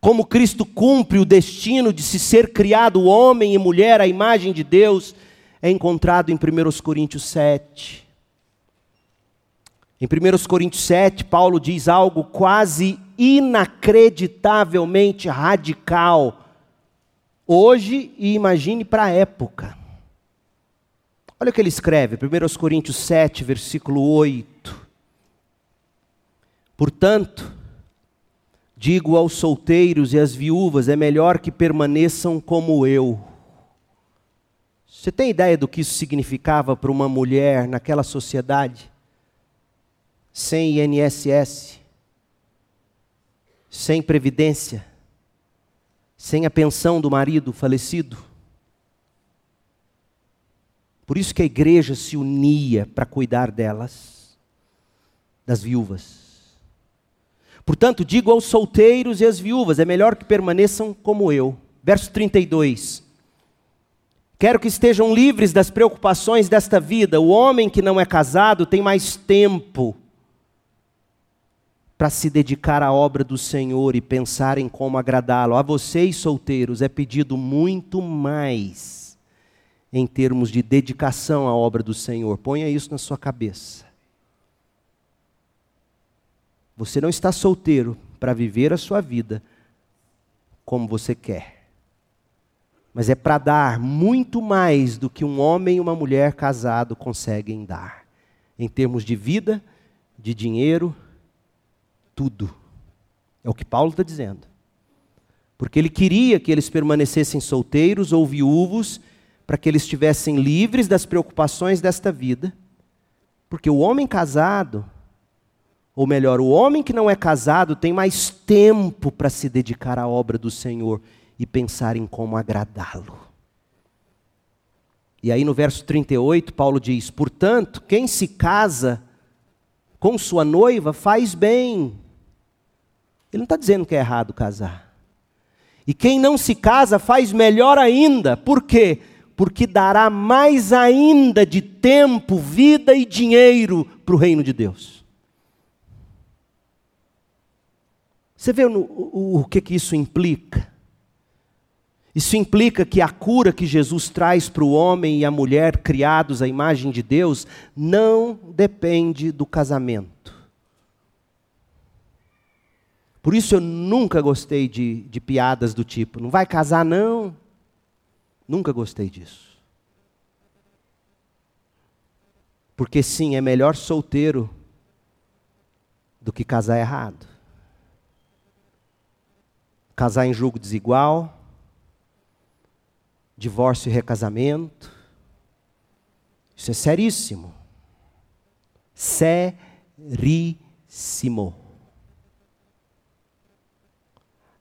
como Cristo cumpre o destino de se ser criado homem e mulher à imagem de Deus, é encontrado em 1 Coríntios 7. Em 1 Coríntios 7, Paulo diz algo quase inacreditavelmente radical, hoje e imagine para a época. Olha o que ele escreve, 1 Coríntios 7, versículo 8. Portanto, Digo aos solteiros e às viúvas: é melhor que permaneçam como eu. Você tem ideia do que isso significava para uma mulher naquela sociedade? Sem INSS, sem previdência, sem a pensão do marido falecido. Por isso que a igreja se unia para cuidar delas, das viúvas. Portanto, digo aos solteiros e às viúvas: é melhor que permaneçam como eu. Verso 32. Quero que estejam livres das preocupações desta vida. O homem que não é casado tem mais tempo para se dedicar à obra do Senhor e pensar em como agradá-lo. A vocês, solteiros, é pedido muito mais em termos de dedicação à obra do Senhor. Ponha isso na sua cabeça. Você não está solteiro para viver a sua vida como você quer. Mas é para dar muito mais do que um homem e uma mulher casado conseguem dar. Em termos de vida, de dinheiro, tudo. É o que Paulo está dizendo. Porque ele queria que eles permanecessem solteiros ou viúvos, para que eles estivessem livres das preocupações desta vida. Porque o homem casado, ou melhor, o homem que não é casado tem mais tempo para se dedicar à obra do Senhor e pensar em como agradá-lo. E aí no verso 38, Paulo diz: Portanto, quem se casa com sua noiva faz bem. Ele não está dizendo que é errado casar. E quem não se casa faz melhor ainda. Por quê? Porque dará mais ainda de tempo, vida e dinheiro para o reino de Deus. Você vê o, o, o que, que isso implica? Isso implica que a cura que Jesus traz para o homem e a mulher criados à imagem de Deus não depende do casamento. Por isso eu nunca gostei de, de piadas do tipo, não vai casar não. Nunca gostei disso. Porque sim, é melhor solteiro do que casar errado casar em julgo desigual, divórcio e recasamento. Isso é seríssimo. Seríssimo.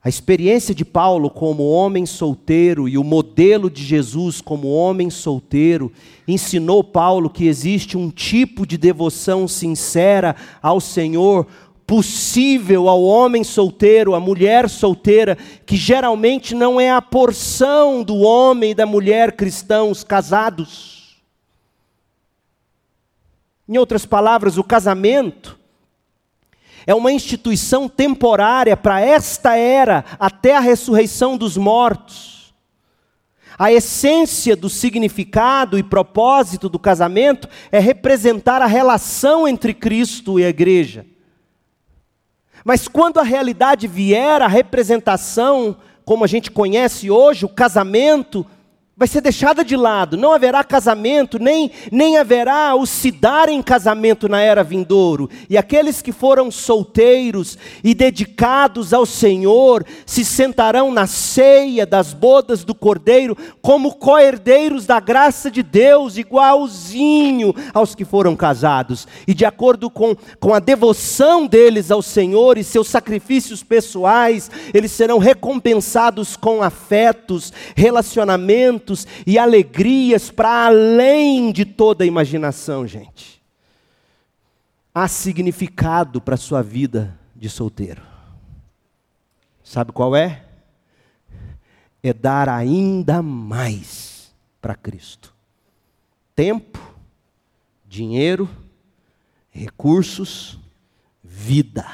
A experiência de Paulo como homem solteiro e o modelo de Jesus como homem solteiro ensinou Paulo que existe um tipo de devoção sincera ao Senhor possível ao homem solteiro, à mulher solteira, que geralmente não é a porção do homem e da mulher cristãos casados. Em outras palavras, o casamento é uma instituição temporária para esta era, até a ressurreição dos mortos. A essência do significado e propósito do casamento é representar a relação entre Cristo e a igreja. Mas quando a realidade vier, a representação, como a gente conhece hoje, o casamento, vai ser deixada de lado. Não haverá casamento, nem, nem haverá o se dar em casamento na era vindouro. E aqueles que foram solteiros e dedicados ao Senhor se sentarão na ceia das bodas do Cordeiro como co-herdeiros da graça de Deus, igualzinho aos que foram casados. E de acordo com, com a devoção deles ao Senhor e seus sacrifícios pessoais, eles serão recompensados com afetos, relacionamentos e alegrias para além de toda a imaginação, gente. Há significado para a sua vida de solteiro. Sabe qual é? É dar ainda mais para Cristo. Tempo, dinheiro, recursos, vida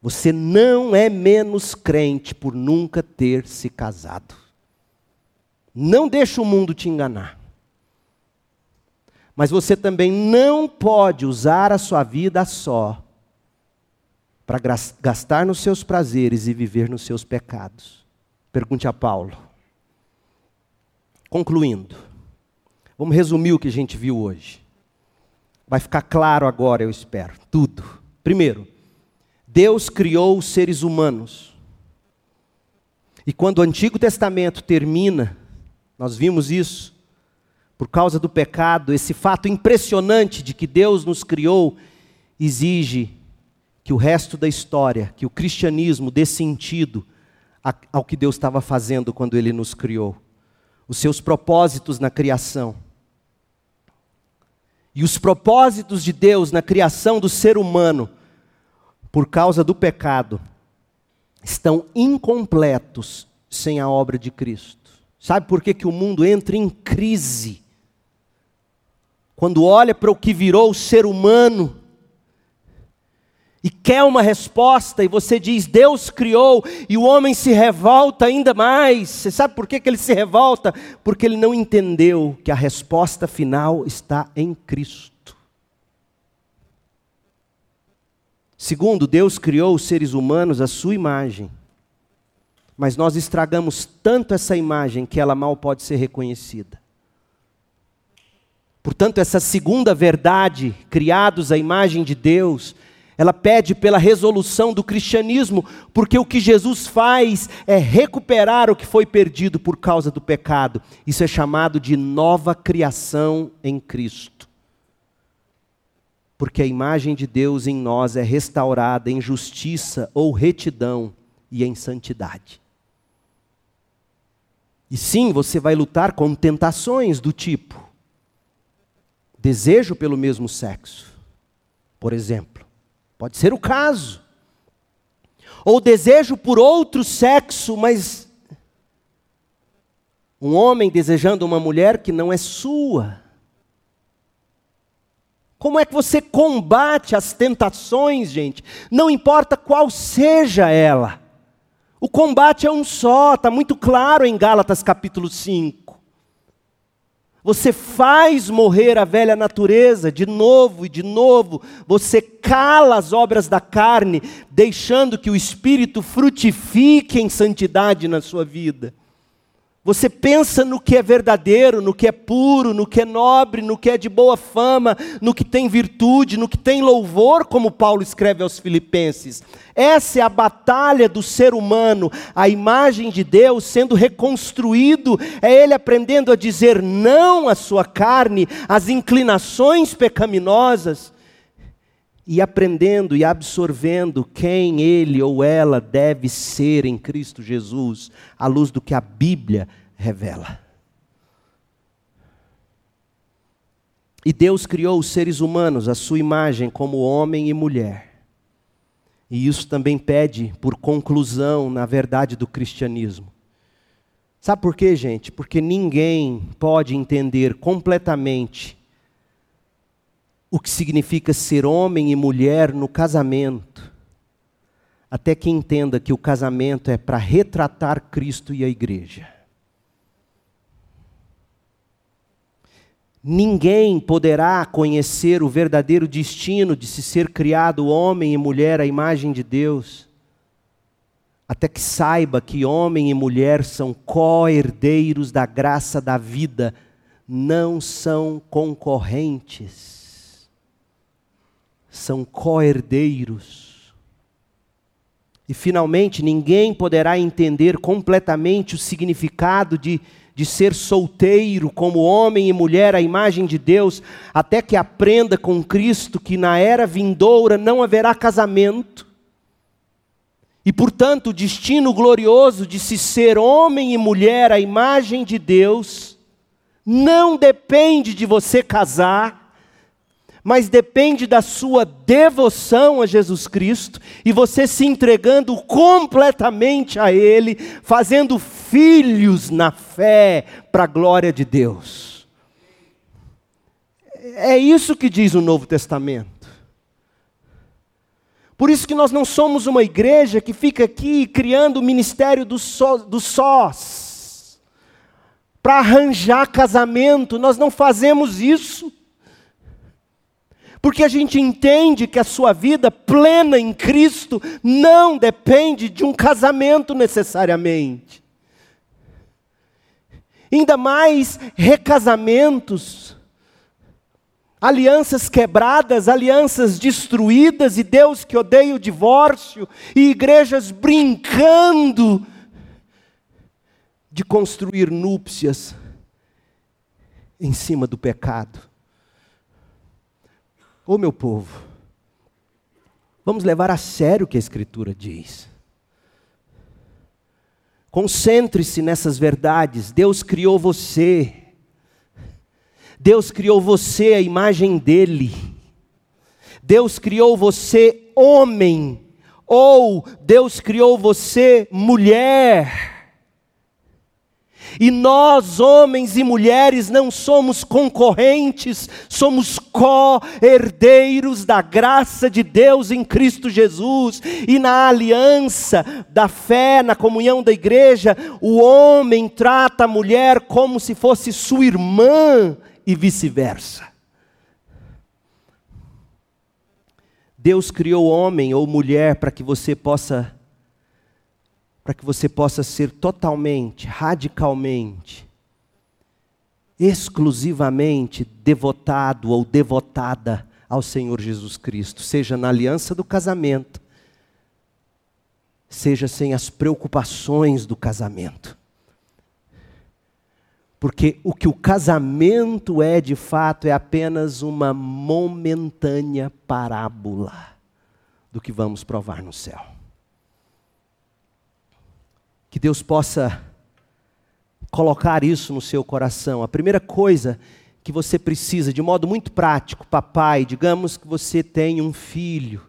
Você não é menos crente por nunca ter se casado. Não deixe o mundo te enganar. Mas você também não pode usar a sua vida só para gastar nos seus prazeres e viver nos seus pecados. Pergunte a Paulo. Concluindo, vamos resumir o que a gente viu hoje. Vai ficar claro agora, eu espero, tudo. Primeiro, Deus criou os seres humanos. E quando o Antigo Testamento termina, nós vimos isso, por causa do pecado, esse fato impressionante de que Deus nos criou exige que o resto da história, que o cristianismo dê sentido ao que Deus estava fazendo quando Ele nos criou, os seus propósitos na criação. E os propósitos de Deus na criação do ser humano, por causa do pecado, estão incompletos sem a obra de Cristo. Sabe por que, que o mundo entra em crise? Quando olha para o que virou o ser humano, e quer uma resposta, e você diz, Deus criou, e o homem se revolta ainda mais. Você sabe por que, que ele se revolta? Porque ele não entendeu que a resposta final está em Cristo. Segundo, Deus criou os seres humanos à sua imagem, mas nós estragamos tanto essa imagem que ela mal pode ser reconhecida. Portanto, essa segunda verdade, criados à imagem de Deus, ela pede pela resolução do cristianismo, porque o que Jesus faz é recuperar o que foi perdido por causa do pecado. Isso é chamado de nova criação em Cristo. Porque a imagem de Deus em nós é restaurada em justiça ou retidão e em santidade. E sim, você vai lutar com tentações do tipo desejo pelo mesmo sexo, por exemplo Pode ser o caso. Ou desejo por outro sexo, mas um homem desejando uma mulher que não é sua. Como é que você combate as tentações, gente? Não importa qual seja ela. O combate é um só, está muito claro em Gálatas capítulo 5. Você faz morrer a velha natureza de novo e de novo. Você cala as obras da carne, deixando que o Espírito frutifique em santidade na sua vida. Você pensa no que é verdadeiro, no que é puro, no que é nobre, no que é de boa fama, no que tem virtude, no que tem louvor, como Paulo escreve aos Filipenses. Essa é a batalha do ser humano, a imagem de Deus sendo reconstruído, é ele aprendendo a dizer não à sua carne, às inclinações pecaminosas, e aprendendo e absorvendo quem ele ou ela deve ser em Cristo Jesus, à luz do que a Bíblia revela. E Deus criou os seres humanos à sua imagem como homem e mulher. E isso também pede por conclusão na verdade do cristianismo. Sabe por quê, gente? Porque ninguém pode entender completamente o que significa ser homem e mulher no casamento, até que entenda que o casamento é para retratar Cristo e a igreja. Ninguém poderá conhecer o verdadeiro destino de se ser criado homem e mulher à imagem de Deus, até que saiba que homem e mulher são co-herdeiros da graça da vida, não são concorrentes são co-herdeiros. E finalmente, ninguém poderá entender completamente o significado de, de ser solteiro, como homem e mulher à imagem de Deus, até que aprenda com Cristo que na era vindoura não haverá casamento. E, portanto, o destino glorioso de se ser homem e mulher à imagem de Deus não depende de você casar mas depende da sua devoção a Jesus Cristo e você se entregando completamente a Ele, fazendo filhos na fé para a glória de Deus. É isso que diz o Novo Testamento. Por isso que nós não somos uma igreja que fica aqui criando o ministério dos só, do sós. Para arranjar casamento, nós não fazemos isso. Porque a gente entende que a sua vida plena em Cristo não depende de um casamento necessariamente. Ainda mais recasamentos, alianças quebradas, alianças destruídas, e Deus que odeia o divórcio, e igrejas brincando de construir núpcias em cima do pecado. Ô oh, meu povo, vamos levar a sério o que a Escritura diz. Concentre-se nessas verdades. Deus criou você. Deus criou você a imagem dele. Deus criou você homem. Ou Deus criou você mulher. E nós, homens e mulheres, não somos concorrentes, somos co-herdeiros da graça de Deus em Cristo Jesus. E na aliança da fé, na comunhão da igreja, o homem trata a mulher como se fosse sua irmã e vice-versa. Deus criou homem ou mulher para que você possa para que você possa ser totalmente, radicalmente, exclusivamente devotado ou devotada ao Senhor Jesus Cristo, seja na aliança do casamento, seja sem as preocupações do casamento. Porque o que o casamento é de fato é apenas uma momentânea parábola do que vamos provar no céu. Que Deus possa colocar isso no seu coração. A primeira coisa que você precisa, de modo muito prático, papai, digamos que você tem um filho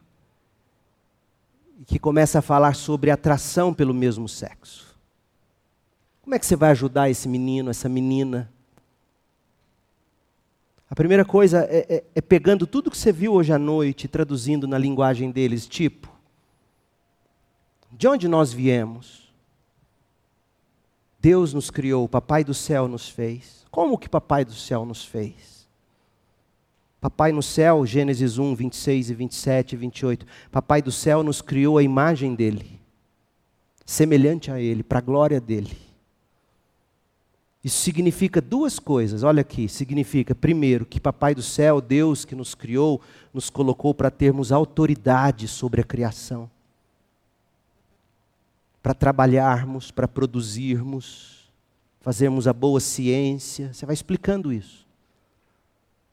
que começa a falar sobre atração pelo mesmo sexo. Como é que você vai ajudar esse menino, essa menina? A primeira coisa é, é, é pegando tudo que você viu hoje à noite e traduzindo na linguagem deles, tipo, de onde nós viemos? Deus nos criou, o Papai do céu nos fez. Como que Papai do céu nos fez? Papai no céu, Gênesis 1, 26 e 27 e 28. Papai do céu nos criou a imagem dele, semelhante a ele, para a glória dele. Isso significa duas coisas. Olha aqui, significa primeiro que Papai do céu, Deus que nos criou, nos colocou para termos autoridade sobre a criação para trabalharmos, para produzirmos, fazermos a boa ciência. Você vai explicando isso.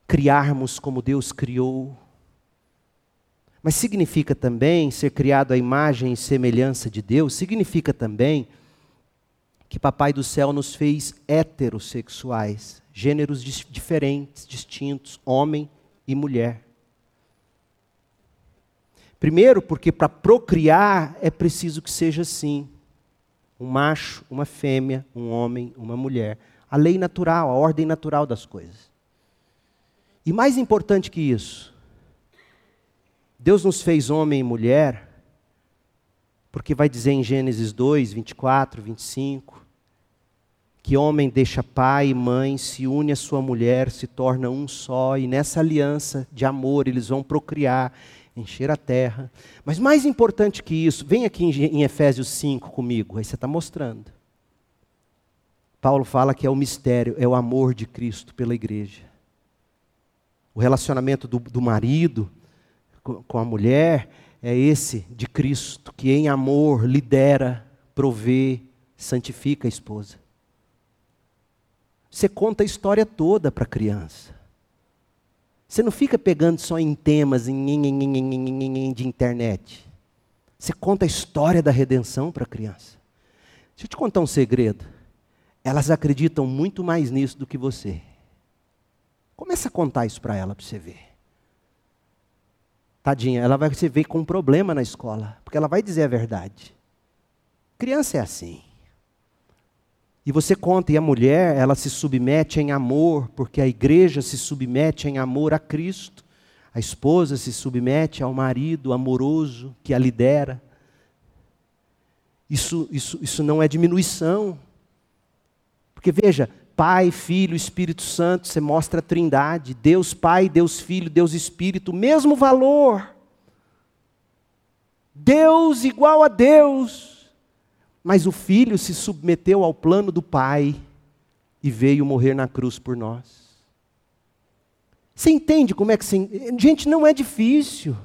Criarmos como Deus criou. Mas significa também ser criado à imagem e semelhança de Deus, significa também que Papai do céu nos fez heterossexuais, gêneros diferentes, distintos, homem e mulher. Primeiro, porque para procriar é preciso que seja assim: um macho, uma fêmea, um homem, uma mulher. A lei natural, a ordem natural das coisas. E mais importante que isso, Deus nos fez homem e mulher, porque vai dizer em Gênesis 2, 24, 25, que homem deixa pai e mãe, se une à sua mulher, se torna um só, e nessa aliança de amor eles vão procriar, encher a terra. Mas mais importante que isso, vem aqui em Efésios 5 comigo, aí você está mostrando. Paulo fala que é o mistério, é o amor de Cristo pela igreja. O relacionamento do, do marido com, a mulher é esse de Cristo, que em amor lidera, provê, santifica a esposa. Você conta a história toda para a criança. Você não fica pegando só em temas de internet. Você conta a história da redenção para a criança. Deixa eu te contar um segredo. Elas acreditam muito mais nisso do que você. Começa a contar isso para ela para você ver. Tadinha, ela vai se ver com um problema na escola, porque ela vai dizer a verdade. Criança é assim. E você conta, e a mulher, ela se submete em amor, porque a igreja se submete em amor a Cristo. A esposa se submete ao marido amoroso que a lidera. Isso, isso, isso não é diminuição. Porque veja, Pai, Filho, Espírito Santo, você mostra a trindade. Deus Pai, Deus Filho, Deus Espírito, mesmo valor. Deus igual a Deus. Mas o Filho se submeteu ao plano do Pai e veio morrer na cruz por nós. Você entende como é que. Gente, não é difícil,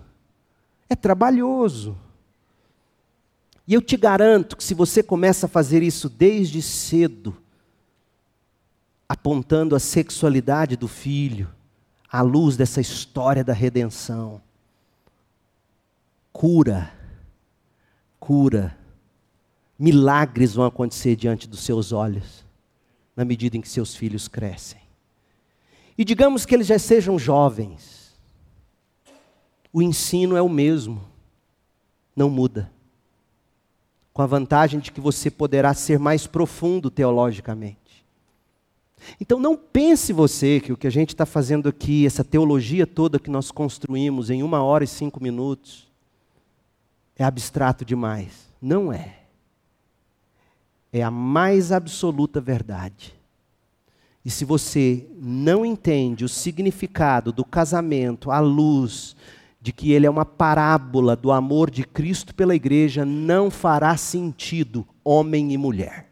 é trabalhoso. E eu te garanto que se você começa a fazer isso desde cedo, apontando a sexualidade do filho, à luz dessa história da redenção. Cura, cura, milagres vão acontecer diante dos seus olhos, na medida em que seus filhos crescem. E digamos que eles já sejam jovens, o ensino é o mesmo, não muda. Com a vantagem de que você poderá ser mais profundo teologicamente. Então não pense você que o que a gente está fazendo aqui, essa teologia toda que nós construímos em uma hora e cinco minutos, é abstrato demais. Não é. É a mais absoluta verdade. E se você não entende o significado do casamento à luz de que ele é uma parábola do amor de Cristo pela igreja, não fará sentido homem e mulher.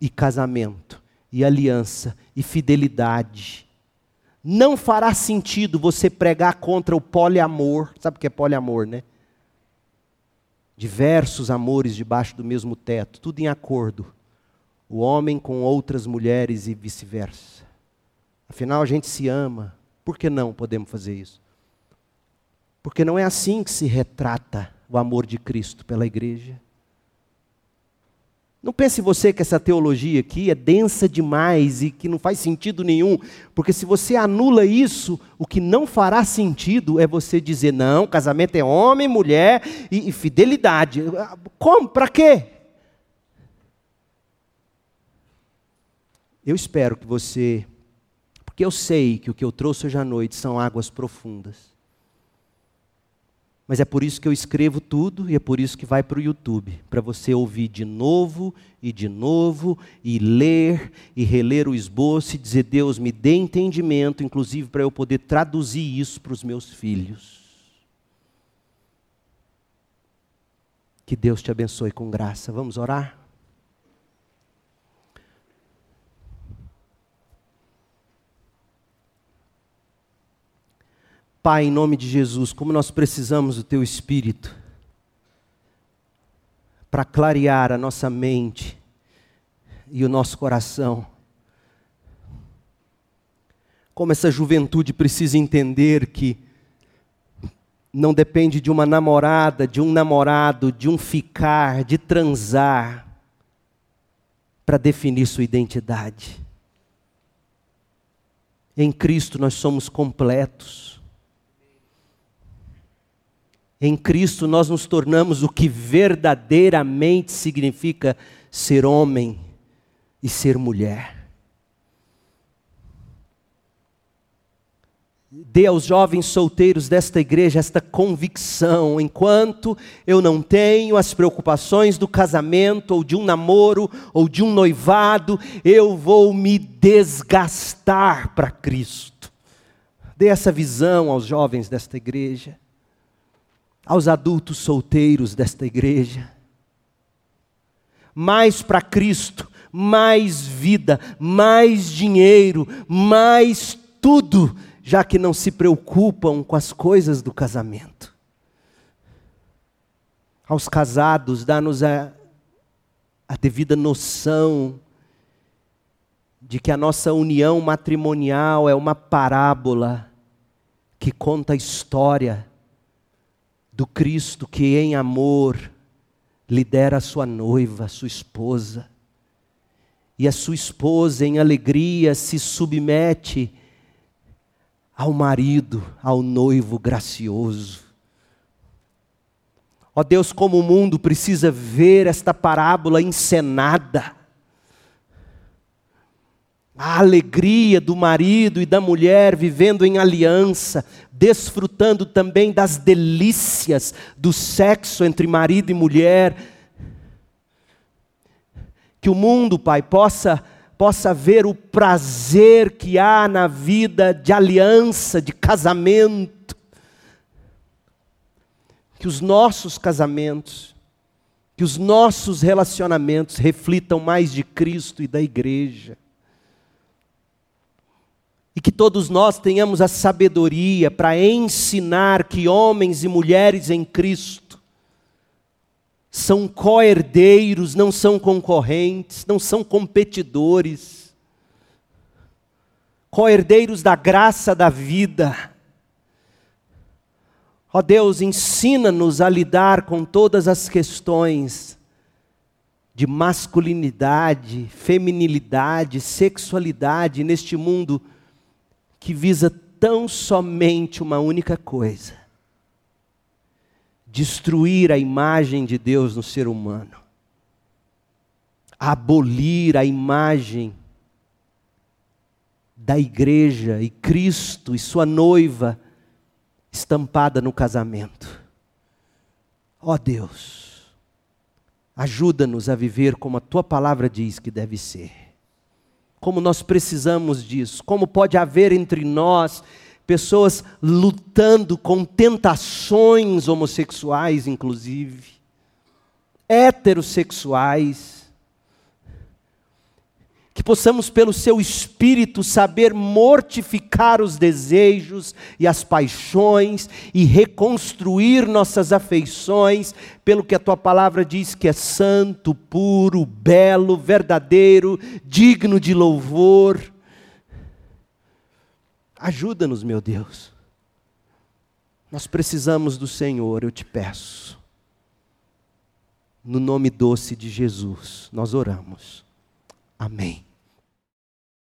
E casamento e aliança e fidelidade. Não fará sentido você pregar contra o poliamor. Sabe o que é poliamor, né? Diversos amores debaixo do mesmo teto, tudo em acordo. O homem com outras mulheres e vice-versa. Afinal, a gente se ama. Por que não podemos fazer isso? Porque não é assim que se retrata o amor de Cristo pela igreja. Não pense você que essa teologia aqui é densa demais e que não faz sentido nenhum, porque se você anula isso, o que não fará sentido é você dizer: não, casamento é homem, mulher e, e fidelidade. Como? Para quê? Eu espero que você, porque eu sei que o que eu trouxe hoje à noite são águas profundas. Mas é por isso que eu escrevo tudo e é por isso que vai para o YouTube, para você ouvir de novo e de novo e ler e reler o esboço e dizer: Deus, me dê entendimento, inclusive para eu poder traduzir isso para os meus filhos. Que Deus te abençoe com graça. Vamos orar? Pai, em nome de Jesus, como nós precisamos do Teu Espírito para clarear a nossa mente e o nosso coração. Como essa juventude precisa entender que não depende de uma namorada, de um namorado, de um ficar, de transar, para definir sua identidade. Em Cristo nós somos completos. Em Cristo nós nos tornamos o que verdadeiramente significa ser homem e ser mulher. Dê aos jovens solteiros desta igreja esta convicção: enquanto eu não tenho as preocupações do casamento, ou de um namoro, ou de um noivado, eu vou me desgastar para Cristo. Dê essa visão aos jovens desta igreja aos adultos solteiros desta igreja. Mais para Cristo, mais vida, mais dinheiro, mais tudo, já que não se preocupam com as coisas do casamento. Aos casados, dá-nos a, a devida noção de que a nossa união matrimonial é uma parábola que conta a história do Cristo que em amor lidera a sua noiva, a sua esposa. E a sua esposa, em alegria, se submete ao marido, ao noivo gracioso. Ó Deus, como o mundo precisa ver esta parábola encenada. A alegria do marido e da mulher vivendo em aliança, desfrutando também das delícias do sexo entre marido e mulher. Que o mundo, Pai, possa possa ver o prazer que há na vida de aliança, de casamento. Que os nossos casamentos, que os nossos relacionamentos reflitam mais de Cristo e da igreja. E que todos nós tenhamos a sabedoria para ensinar que homens e mulheres em Cristo são co-herdeiros, não são concorrentes, não são competidores, co-herdeiros da graça da vida. Ó Deus, ensina-nos a lidar com todas as questões de masculinidade, feminilidade, sexualidade neste mundo que visa tão somente uma única coisa: destruir a imagem de Deus no ser humano, abolir a imagem da igreja e Cristo e sua noiva estampada no casamento. Ó oh Deus, ajuda-nos a viver como a tua palavra diz que deve ser como nós precisamos disso, como pode haver entre nós pessoas lutando com tentações homossexuais, inclusive, heterossexuais, que possamos, pelo seu espírito, saber mortificar os desejos e as paixões e reconstruir nossas afeições, pelo que a tua palavra diz que é santo, puro, belo, verdadeiro, digno de louvor. Ajuda-nos, meu Deus. Nós precisamos do Senhor, eu te peço. No nome doce de Jesus, nós oramos. Amém.